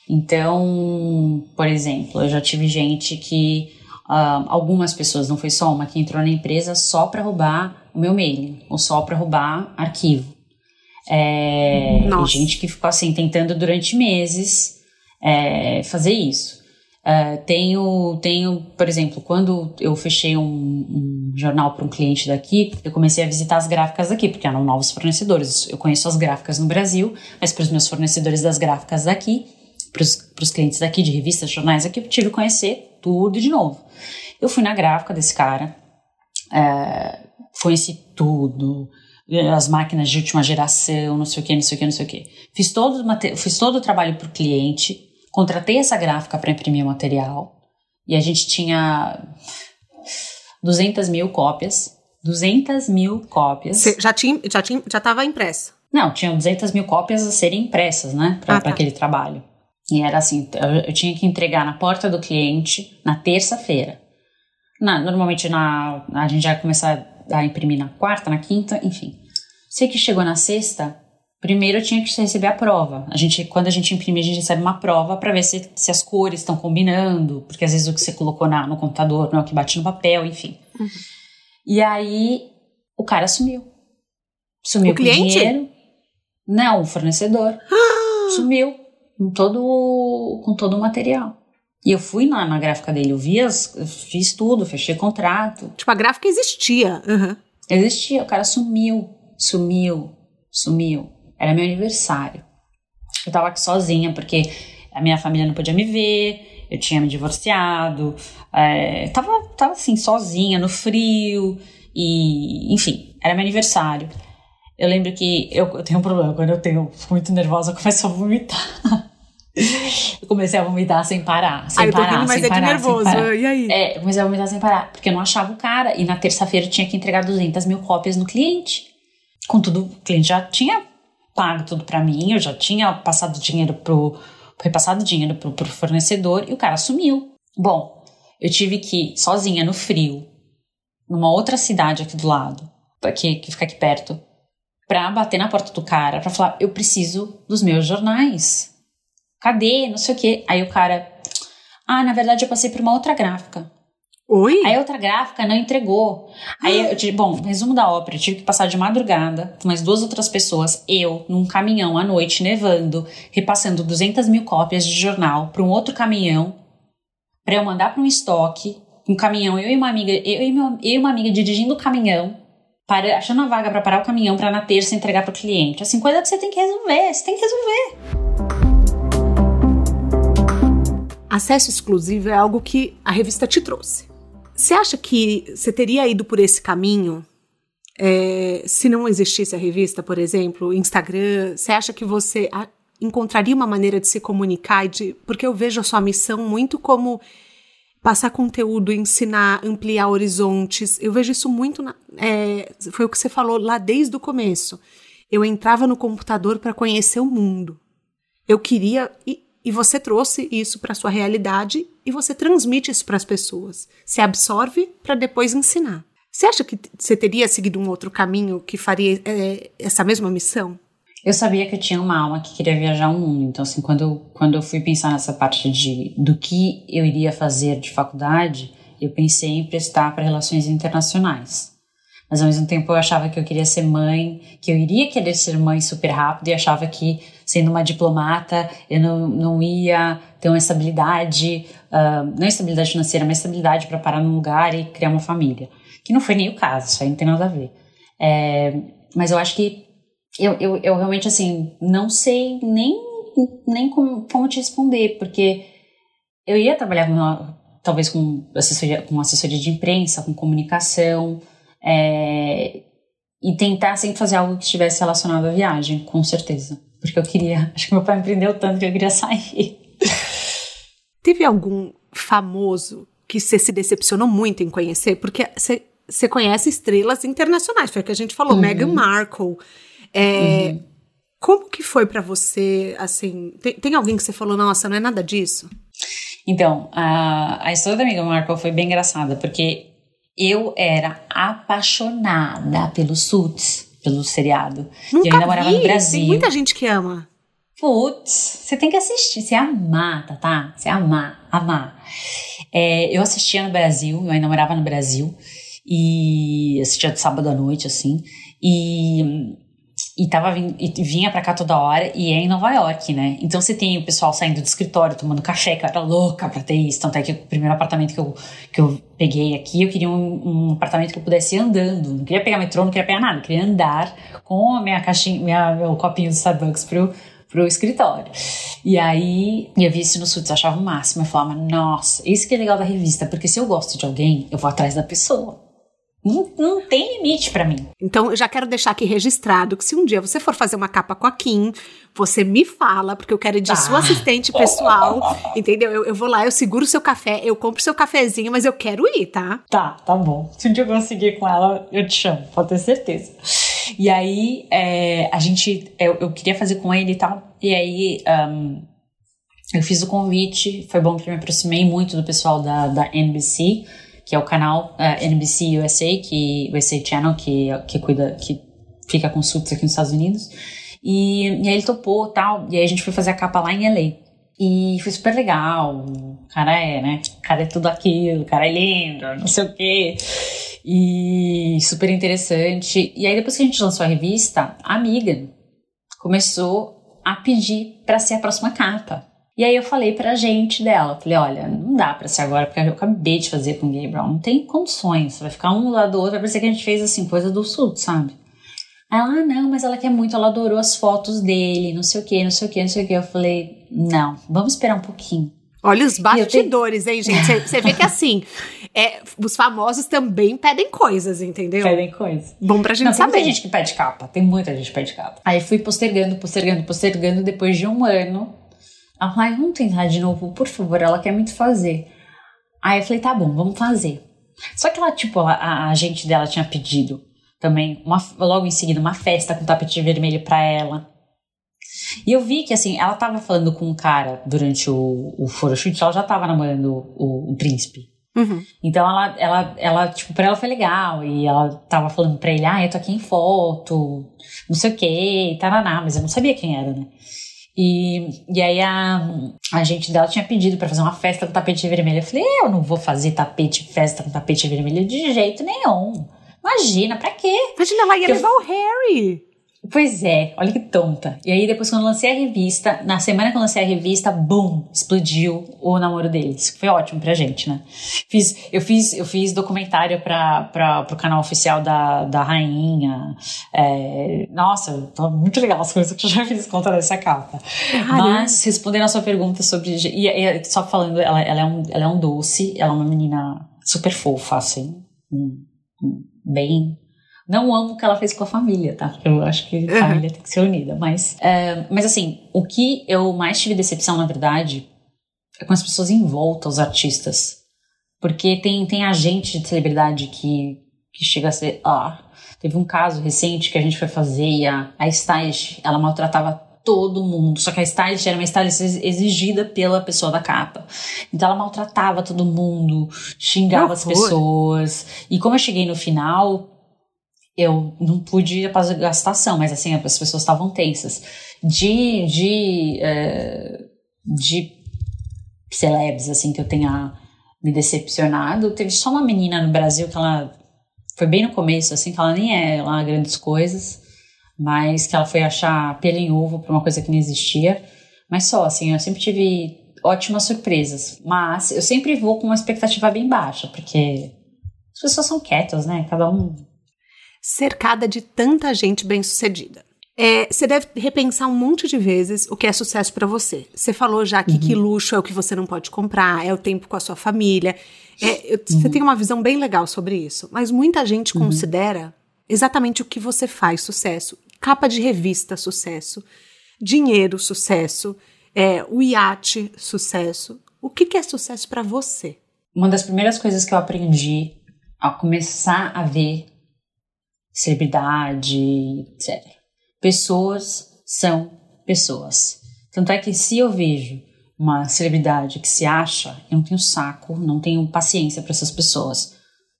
Então, por exemplo, eu já tive gente que Uh, algumas pessoas, não foi só uma, que entrou na empresa só para roubar o meu mailing, ou só para roubar arquivo. É, e gente que ficou assim, tentando durante meses é, fazer isso. Uh, tenho, tenho, por exemplo, quando eu fechei um, um jornal para um cliente daqui, eu comecei a visitar as gráficas daqui, porque eram novos fornecedores. Eu conheço as gráficas no Brasil, mas para os meus fornecedores das gráficas daqui, para os clientes daqui, de revistas, jornais aqui, eu tive que conhecer tudo de novo. Eu fui na gráfica desse cara, é, conheci tudo, as máquinas de última geração, não sei o que, não sei o que, não sei o que. Fiz todo, fiz todo o trabalho para o cliente, contratei essa gráfica para imprimir o material e a gente tinha 200 mil cópias. 200 mil cópias. Você já tinha, já tinha, já estava impressa? Não, tinham 200 mil cópias a serem impressas, né, para ah, tá. aquele trabalho. E era assim, eu, eu, tinha que entregar na porta do cliente na terça-feira. Na, normalmente na, a gente já ia começar a imprimir na quarta, na quinta, enfim. Sei que chegou na sexta, primeiro eu tinha que receber a prova. A gente, quando a gente imprime, a gente recebe uma prova para ver se, se as cores estão combinando, porque às vezes o que você colocou na, no computador não é o que bate no papel, enfim. Uhum. E aí o cara sumiu. Sumiu o cliente? dinheiro. Não, o fornecedor. sumiu com todo, com todo o material. E eu fui lá na gráfica dele, eu vi as, eu fiz tudo, fechei contrato. Tipo, a gráfica existia. Uhum. Existia, o cara sumiu, sumiu, sumiu. Era meu aniversário. Eu tava aqui sozinha, porque a minha família não podia me ver, eu tinha me divorciado, é, tava, tava assim, sozinha, no frio, e enfim, era meu aniversário. Eu lembro que eu, eu tenho um problema, quando eu tenho muito nervosa, eu começo a vomitar. eu comecei a vomitar sem parar, sem ah, eu tô parar, rindo, mas é de nervoso, e aí? É, eu comecei a vomitar sem parar, porque eu não achava o cara, e na terça-feira eu tinha que entregar 200 mil cópias no cliente. Com tudo, o cliente já tinha pago tudo para mim, eu já tinha passado dinheiro pro, repassado dinheiro pro, pro fornecedor, e o cara sumiu. Bom, eu tive que ir sozinha no frio, numa outra cidade aqui do lado, aqui, que fica aqui perto, pra bater na porta do cara, pra falar, eu preciso dos meus jornais. Cadê? Não sei o quê. Aí o cara, ah, na verdade eu passei por uma outra gráfica. Oi? Aí a outra gráfica não entregou. Aí eu tive, bom, resumo da ópera, eu tive que passar de madrugada com mais duas outras pessoas, eu, num caminhão à noite, nevando, repassando 200 mil cópias de jornal para um outro caminhão, para eu mandar para um estoque, um caminhão, eu e uma amiga, eu e, meu, eu e uma amiga dirigindo o caminhão, para, achando a vaga para parar o caminhão para na terça entregar para o cliente. Assim, coisa que você tem que resolver, você tem que resolver. Acesso exclusivo é algo que a revista te trouxe. Você acha que você teria ido por esse caminho é, se não existisse a revista, por exemplo, Instagram? Você acha que você encontraria uma maneira de se comunicar? De, porque eu vejo a sua missão muito como passar conteúdo, ensinar, ampliar horizontes. Eu vejo isso muito. Na, é, foi o que você falou lá desde o começo. Eu entrava no computador para conhecer o mundo. Eu queria. E, e você trouxe isso para sua realidade e você transmite isso para as pessoas. Você absorve para depois ensinar. Você acha que você teria seguido um outro caminho que faria é, essa mesma missão? Eu sabia que eu tinha uma alma que queria viajar o mundo. Então, assim, quando quando eu fui pensar nessa parte de do que eu iria fazer de faculdade, eu pensei em prestar para relações internacionais. Mas ao mesmo tempo eu achava que eu queria ser mãe, que eu iria querer ser mãe super rápido e achava que sendo uma diplomata eu não, não ia ter uma estabilidade, uh, não estabilidade financeira, mas estabilidade para parar num lugar e criar uma família. Que não foi nem o caso, isso aí não tem nada a ver. É, mas eu acho que eu, eu, eu realmente assim não sei nem, nem como, como te responder, porque eu ia trabalhar com, talvez com assessoria, com assessoria de imprensa, com comunicação, é, e tentar sempre fazer algo que estivesse relacionado à viagem, com certeza. Porque eu queria. Acho que meu pai empreendeu tanto que eu queria sair. Teve algum famoso que você se decepcionou muito em conhecer? Porque você, você conhece estrelas internacionais, foi o que a gente falou, uhum. Meghan Markle. É, uhum. Como que foi para você, assim, tem, tem, alguém que você falou, nossa, não é nada disso? Então, a, a história da Meghan Markle foi bem engraçada, porque eu era apaixonada pelo Suits, pelo seriado. Nunca e eu ainda morava no Brasil. Tem muita gente que ama. Putz, você tem que assistir, você amar, tá? tá? Você amar, amar. É, eu assistia no Brasil, eu ainda morava no Brasil, e assistia de sábado à noite, assim, e e tava e vinha para cá toda hora e é em Nova York, né? Então você tem o pessoal saindo do escritório tomando café, que eu era louca pra ter isso. Tanto é que o primeiro apartamento que eu, que eu peguei aqui, eu queria um, um apartamento que eu pudesse ir andando. Não queria pegar metrô, não queria pegar nada, eu queria andar com a minha caixinha, minha, meu copinho de Starbucks pro, pro escritório. E aí, eu vi isso no Suits, achava o máximo. Eu falava, nossa, isso que é legal da revista, porque se eu gosto de alguém, eu vou atrás da pessoa. Não, não tem limite para mim. Então, eu já quero deixar aqui registrado que se um dia você for fazer uma capa com a Kim, você me fala, porque eu quero de tá. sua assistente pessoal, entendeu? Eu, eu vou lá, eu seguro o seu café, eu compro o seu cafezinho, mas eu quero ir, tá? Tá, tá bom. Se um dia eu conseguir com ela, eu te chamo, pode ter certeza. E aí, é, a gente, eu, eu, queria fazer com ele e tal, e aí um, eu fiz o convite, foi bom que eu me aproximei muito do pessoal da, da NBC, que é o canal uh, é, NBC USA, que USA Channel, que, que cuida, que fica com suits aqui nos Estados Unidos. E, e aí ele topou tal, e aí a gente foi fazer a capa lá em LA. E foi super legal. O cara é, né? O cara é tudo aquilo, o cara é lindo, não sei o quê. E super interessante. E aí, depois que a gente lançou a revista, a amiga começou a pedir para ser a próxima capa. E aí eu falei pra gente dela, falei, olha, não dá pra ser agora, porque eu acabei de fazer com o Gabriel, não tem condições, vai ficar um lado do outro, vai parecer que a gente fez assim, coisa do sul, sabe? Aí ela, ah, não, mas ela quer muito, ela adorou as fotos dele, não sei o que, não sei o que, não sei o que. Eu falei, não, vamos esperar um pouquinho. Olha os bastidores, hein, gente? Você vê que assim, é, os famosos também pedem coisas, entendeu? Pedem coisas. Bom pra gente Não, saber. Tem muita gente que pede capa, tem muita gente que pede capa. Aí fui postergando, postergando, postergando, depois de um ano, ela falou, ai, vamos tentar de novo, por favor, ela quer muito fazer. Aí eu falei, tá bom, vamos fazer. Só que ela, tipo, a, a agente dela tinha pedido também, uma, logo em seguida, uma festa com tapete vermelho pra ela. E eu vi que, assim, ela tava falando com um cara durante o, o photoshoot, ela já tava namorando o, o príncipe. Uhum. Então ela, ela, ela, tipo, pra ela foi legal. E ela tava falando pra ele, ah, eu tô aqui em foto, não sei o que, taraná, mas eu não sabia quem era, né? E, e aí a, a gente dela tinha pedido para fazer uma festa com tapete vermelho. Eu falei, eu não vou fazer tapete, festa com tapete vermelho de jeito nenhum. Imagina, pra quê? Imagina, ela ia levar o Harry. Pois é, olha que tonta. E aí, depois, quando eu lancei a revista, na semana que eu lancei a revista, boom, explodiu o namoro deles. Foi ótimo pra gente, né? Fiz, eu, fiz, eu fiz documentário pra, pra, pro canal oficial da, da rainha. É, nossa, tá muito legal as coisas que eu já fiz conta dessa capa. Mas, respondendo a sua pergunta sobre. E, e só falando, ela, ela, é um, ela é um doce, ela é uma menina super fofa, assim. Bem não amo o que ela fez com a família, tá? Eu acho que a família tem que ser unida. Mas, é, mas assim, o que eu mais tive decepção, na verdade, é com as pessoas em volta, os artistas. Porque tem, tem agente de celebridade que, que chega a ser. Ah, teve um caso recente que a gente foi fazer e a, a stylist, ela maltratava todo mundo. Só que a stylist era uma stylist exigida pela pessoa da capa. Então ela maltratava todo mundo, xingava as pessoas. E como eu cheguei no final, eu não pude para a gastação, mas assim, as pessoas estavam tensas. De, de, é, de celebs, assim, que eu tenha me decepcionado, teve só uma menina no Brasil que ela foi bem no começo, assim, que ela nem é lá grandes coisas, mas que ela foi achar pelo em ovo por uma coisa que não existia. Mas só, assim, eu sempre tive ótimas surpresas. Mas eu sempre vou com uma expectativa bem baixa, porque as pessoas são quietas, né? Cada um cercada de tanta gente bem-sucedida. É, você deve repensar um monte de vezes o que é sucesso para você. Você falou já que, uhum. que luxo é o que você não pode comprar, é o tempo com a sua família. É, eu, uhum. Você tem uma visão bem legal sobre isso. Mas muita gente uhum. considera exatamente o que você faz sucesso. Capa de revista, sucesso. Dinheiro, sucesso. É, o iate, sucesso. O que, que é sucesso para você? Uma das primeiras coisas que eu aprendi ao começar a ver celebridade, etc. Pessoas são pessoas. Tanto é que se eu vejo uma celebridade que se acha, eu não tenho saco, não tenho paciência para essas pessoas.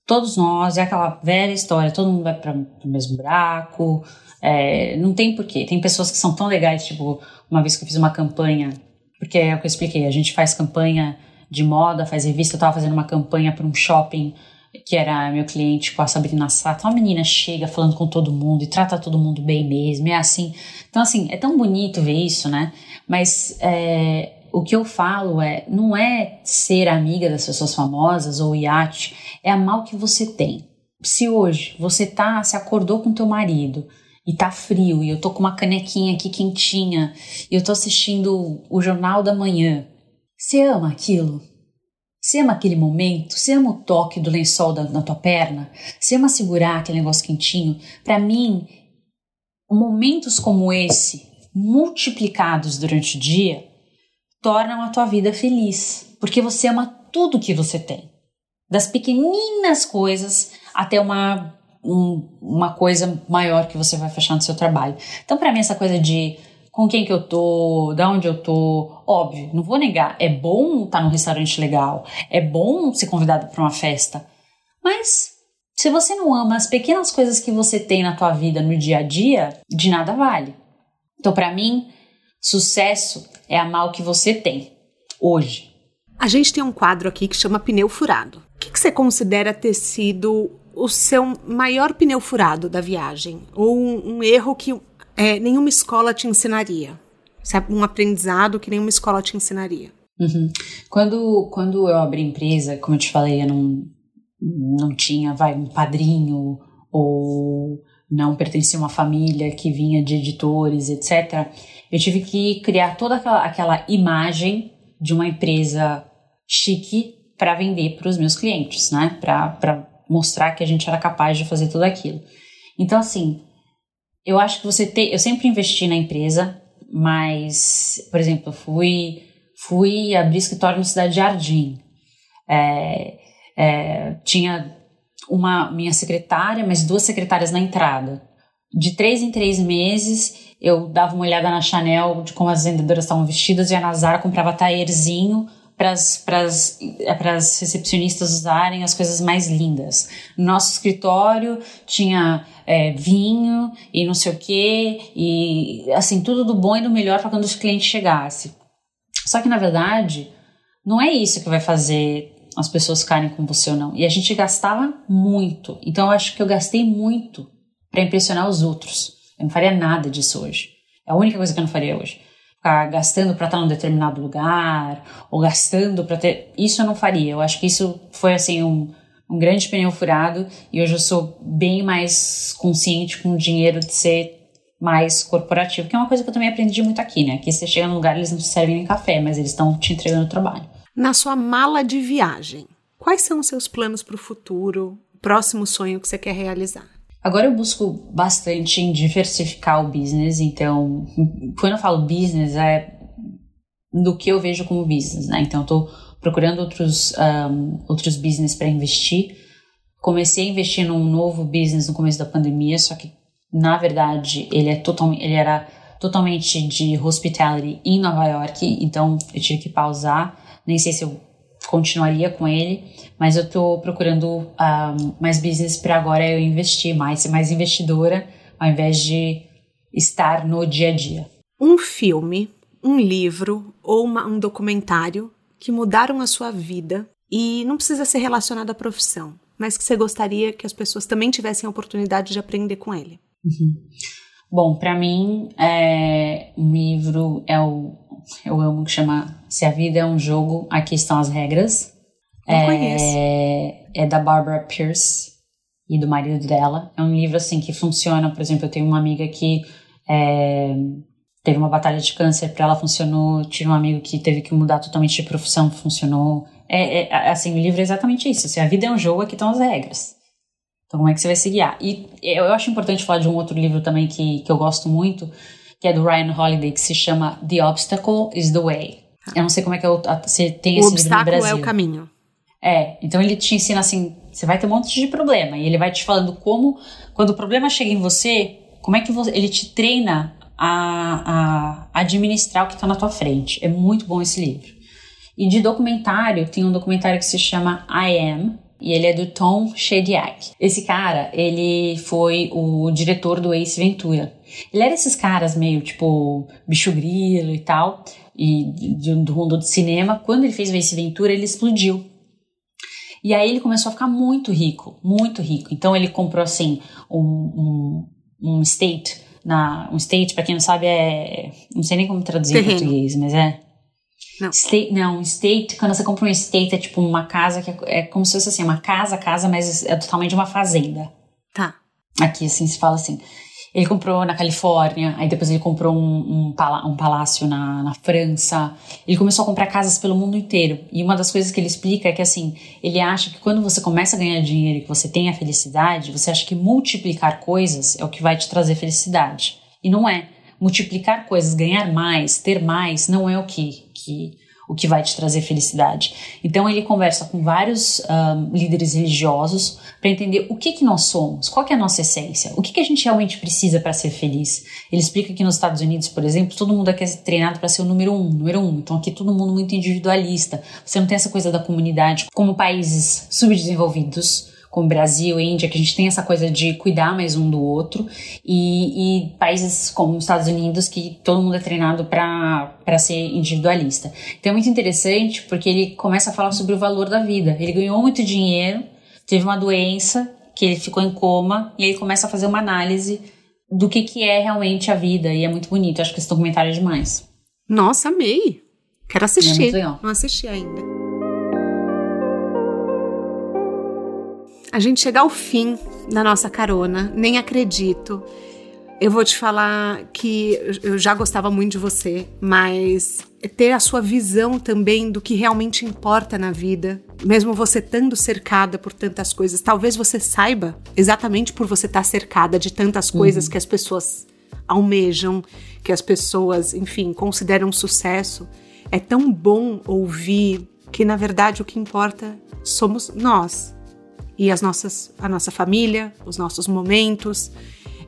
Todos nós, é aquela velha história, todo mundo vai para o mesmo buraco, é, não tem porquê. Tem pessoas que são tão legais, tipo, uma vez que eu fiz uma campanha, porque é o que eu expliquei, a gente faz campanha de moda, faz revista, eu estava fazendo uma campanha para um shopping que era meu cliente com a Sabrina Sato, uma menina chega falando com todo mundo e trata todo mundo bem mesmo, é assim. Então, assim, é tão bonito ver isso, né? Mas é, o que eu falo é, não é ser amiga das pessoas famosas ou iate, é amar o que você tem. Se hoje você tá, se acordou com teu marido e tá frio e eu tô com uma canequinha aqui quentinha e eu tô assistindo o jornal da manhã. Você ama aquilo? Você ama aquele momento? Você ama o toque do lençol da, na tua perna? Você ama segurar aquele negócio quentinho? Para mim, momentos como esse, multiplicados durante o dia, tornam a tua vida feliz, porque você ama tudo que você tem. Das pequeninas coisas até uma um, uma coisa maior que você vai fechar no seu trabalho. Então, para mim, essa coisa de com quem que eu tô, da onde eu tô, óbvio, não vou negar, é bom estar tá num restaurante legal, é bom ser convidado para uma festa, mas se você não ama as pequenas coisas que você tem na tua vida no dia a dia, de nada vale. Então, para mim, sucesso é amar o que você tem hoje. A gente tem um quadro aqui que chama pneu furado. O que, que você considera ter sido o seu maior pneu furado da viagem? Ou um, um erro que é, nenhuma escola te ensinaria? Sabe? Um aprendizado que nenhuma escola te ensinaria? Uhum. Quando, quando eu abri empresa, como eu te falei, eu não, não tinha vai, um padrinho ou não pertencia a uma família que vinha de editores, etc. Eu tive que criar toda aquela, aquela imagem de uma empresa chique para vender para os meus clientes, né? Para mostrar que a gente era capaz de fazer tudo aquilo. Então, assim, eu acho que você tem. Eu sempre investi na empresa, mas, por exemplo, fui, fui abrir escritório no Cidade Jardim. É, é, tinha uma minha secretária, mas duas secretárias na entrada. De três em três meses, eu dava uma olhada na Chanel de como as vendedoras estavam vestidas, ia na Zara, comprava taierzinho para as recepcionistas usarem as coisas mais lindas. Nosso escritório tinha é, vinho e não sei o que, e assim, tudo do bom e do melhor para quando os clientes chegassem. Só que na verdade, não é isso que vai fazer as pessoas ficarem com você ou não. E a gente gastava muito. Então eu acho que eu gastei muito para impressionar os outros. Eu não faria nada disso hoje. É a única coisa que eu não faria hoje ficar gastando para estar num determinado lugar ou gastando para ter. Isso eu não faria. Eu acho que isso foi assim um, um grande pneu furado e hoje eu sou bem mais consciente com o dinheiro de ser mais corporativo, que é uma coisa que eu também aprendi muito aqui, né? Que você chega num lugar eles não te servem nem café, mas eles estão te entregando trabalho. Na sua mala de viagem, quais são os seus planos para o futuro, próximo sonho que você quer realizar? Agora eu busco bastante em diversificar o business, então, quando eu falo business, é do que eu vejo como business, né? Então, eu tô procurando outros, um, outros business para investir. Comecei a investir num novo business no começo da pandemia, só que, na verdade, ele, é total, ele era totalmente de hospitality em Nova York, então eu tive que pausar. Nem sei se eu continuaria com ele, mas eu estou procurando um, mais business para agora eu investir mais, ser mais investidora, ao invés de estar no dia a dia. Um filme, um livro ou uma, um documentário que mudaram a sua vida e não precisa ser relacionado à profissão, mas que você gostaria que as pessoas também tivessem a oportunidade de aprender com ele. Uhum. Bom, para mim, é, um livro é o eu amo que chama Se a Vida é um Jogo, Aqui Estão as Regras. Não é, conheço. É da Barbara Pierce e do marido dela. É um livro assim que funciona. Por exemplo, eu tenho uma amiga que é, teve uma batalha de câncer, para ela funcionou. Tive um amigo que teve que mudar totalmente de profissão, funcionou. É, é, assim, o livro é exatamente isso. Se a vida é um jogo, aqui estão as regras. Então, como é que você vai se guiar? E eu acho importante falar de um outro livro também que, que eu gosto muito, que é do Ryan Holiday, que se chama The Obstacle is the Way. Eu não sei como é que é o, você tem esse livro no Brasil. O obstáculo é o caminho. É, então ele te ensina assim, você vai ter um monte de problema e ele vai te falando como, quando o problema chega em você, como é que você, ele te treina a, a administrar o que está na tua frente. É muito bom esse livro. E de documentário, tem um documentário que se chama I Am, e ele é do Tom Shadyac. Esse cara, ele foi o diretor do Ace Ventura. Ele era esses caras meio tipo bicho grilo e tal, e do mundo do cinema. Quando ele fez o Ace Ventura, ele explodiu. E aí ele começou a ficar muito rico, muito rico. Então ele comprou assim um, um, um estate, na, um estate, para quem não sabe, é. Não sei nem como traduzir em português, mas é. Não. State, não, estate, quando você compra um estate, é tipo uma casa que é, é como se fosse assim, uma casa, casa, mas é totalmente uma fazenda. Tá. Aqui, assim, se fala assim. Ele comprou na Califórnia, aí depois ele comprou um, um, um palácio na, na, França. Ele começou a comprar casas pelo mundo inteiro. E uma das coisas que ele explica é que, assim, ele acha que quando você começa a ganhar dinheiro e que você tem a felicidade, você acha que multiplicar coisas é o que vai te trazer felicidade. E não é. Multiplicar coisas, ganhar mais, ter mais, não é o que, que o que vai te trazer felicidade. Então ele conversa com vários um, líderes religiosos para entender o que que nós somos, qual que é a nossa essência, o que que a gente realmente precisa para ser feliz. Ele explica que nos Estados Unidos, por exemplo, todo mundo aqui é treinado para ser o número um, número um. Então aqui todo mundo muito individualista. Você não tem essa coisa da comunidade como países subdesenvolvidos como Brasil Índia, que a gente tem essa coisa de cuidar mais um do outro, e, e países como os Estados Unidos, que todo mundo é treinado para ser individualista. Então é muito interessante porque ele começa a falar sobre o valor da vida. Ele ganhou muito dinheiro, teve uma doença, que ele ficou em coma, e aí ele começa a fazer uma análise do que, que é realmente a vida, e é muito bonito. Acho que esse documentário é demais. Nossa, amei! Quero assistir. É Não assisti ainda. A gente chega ao fim da nossa carona, nem acredito. Eu vou te falar que eu já gostava muito de você, mas ter a sua visão também do que realmente importa na vida, mesmo você estando cercada por tantas coisas, talvez você saiba, exatamente por você estar cercada de tantas coisas uhum. que as pessoas almejam, que as pessoas, enfim, consideram sucesso. É tão bom ouvir que, na verdade, o que importa somos nós, e as nossas, a nossa família, os nossos momentos.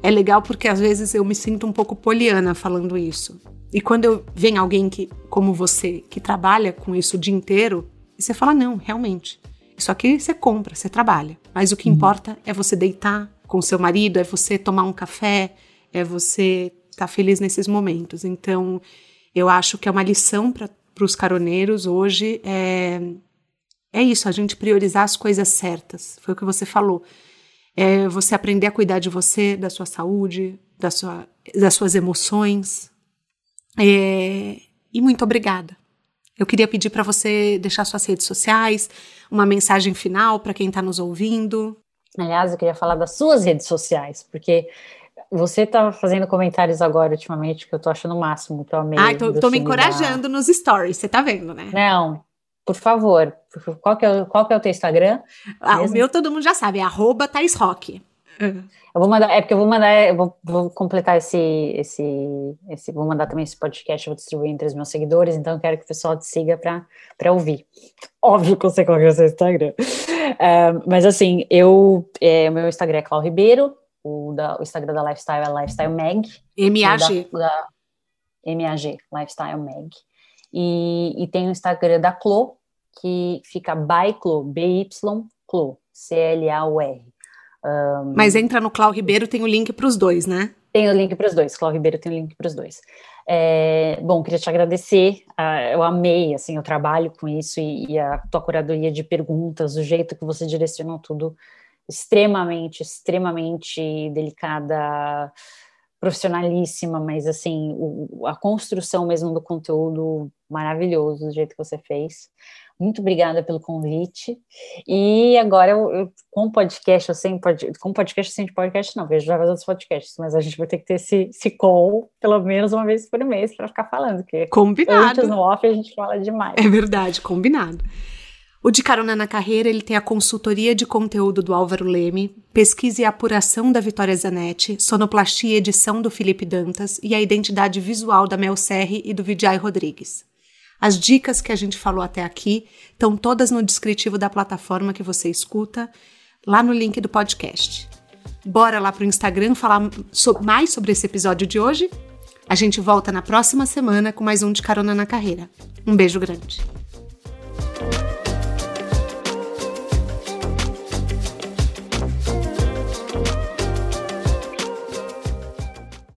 É legal porque às vezes eu me sinto um pouco poliana falando isso. E quando eu vem alguém que, como você, que trabalha com isso o dia inteiro, e você fala: não, realmente, isso aqui você compra, você trabalha. Mas o que uhum. importa é você deitar com seu marido, é você tomar um café, é você estar tá feliz nesses momentos. Então, eu acho que é uma lição para os caroneiros hoje é é isso, a gente priorizar as coisas certas. Foi o que você falou. É você aprender a cuidar de você, da sua saúde, da sua, das suas emoções. É, e muito obrigada. Eu queria pedir para você deixar suas redes sociais, uma mensagem final para quem está nos ouvindo. Aliás, eu queria falar das suas redes sociais, porque você está fazendo comentários agora ultimamente que eu tô achando o máximo, que eu amei. Ah, tô, tô me encorajando da... nos stories, você tá vendo, né? Não, por favor, qual que é, qual que é o teu Instagram? Ah, o meu todo mundo já sabe, é arroba Thais Rock. Eu vou mandar, é porque eu vou mandar, eu vou, vou, completar esse, esse, esse, vou mandar também esse podcast, vou distribuir entre os meus seguidores, então eu quero que o pessoal te siga para ouvir. Óbvio que eu sei qual é o seu Instagram. Uh, mas assim, eu, é, o meu Instagram é Clau Ribeiro, o, da, o Instagram da Lifestyle é Lifestyle Mag. M-A-G. M-A-G, Lifestyle Mag. E, e tem o Instagram da Clo, que fica by Clo, B-Y Clo, C-L-A-U-R. Um, Mas entra no Clau Ribeiro, tem o link para os dois, né? Tem o link para os dois, Clau Ribeiro tem o link para os dois. É, bom, queria te agradecer, uh, eu amei, assim, o trabalho com isso e, e, a tua curadoria de perguntas, o jeito que você direcionou tudo, extremamente, extremamente delicada, profissionalíssima, mas assim, o, a construção mesmo do conteúdo maravilhoso do jeito que você fez. Muito obrigada pelo convite. E agora, eu, eu com podcast, eu sem pod, com podcast, sem podcast, não, vejo já outros podcasts, mas a gente vai ter que ter esse, esse call pelo menos uma vez por mês para ficar falando, porque combinado. antes no off a gente fala demais. É verdade, combinado. O De Carona na Carreira ele tem a consultoria de conteúdo do Álvaro Leme, pesquisa e apuração da Vitória Zanetti, sonoplastia e edição do Felipe Dantas e a identidade visual da Mel Serri e do Vijay Rodrigues. As dicas que a gente falou até aqui estão todas no descritivo da plataforma que você escuta, lá no link do podcast. Bora lá para o Instagram falar mais sobre esse episódio de hoje? A gente volta na próxima semana com mais um de Carona na Carreira. Um beijo grande.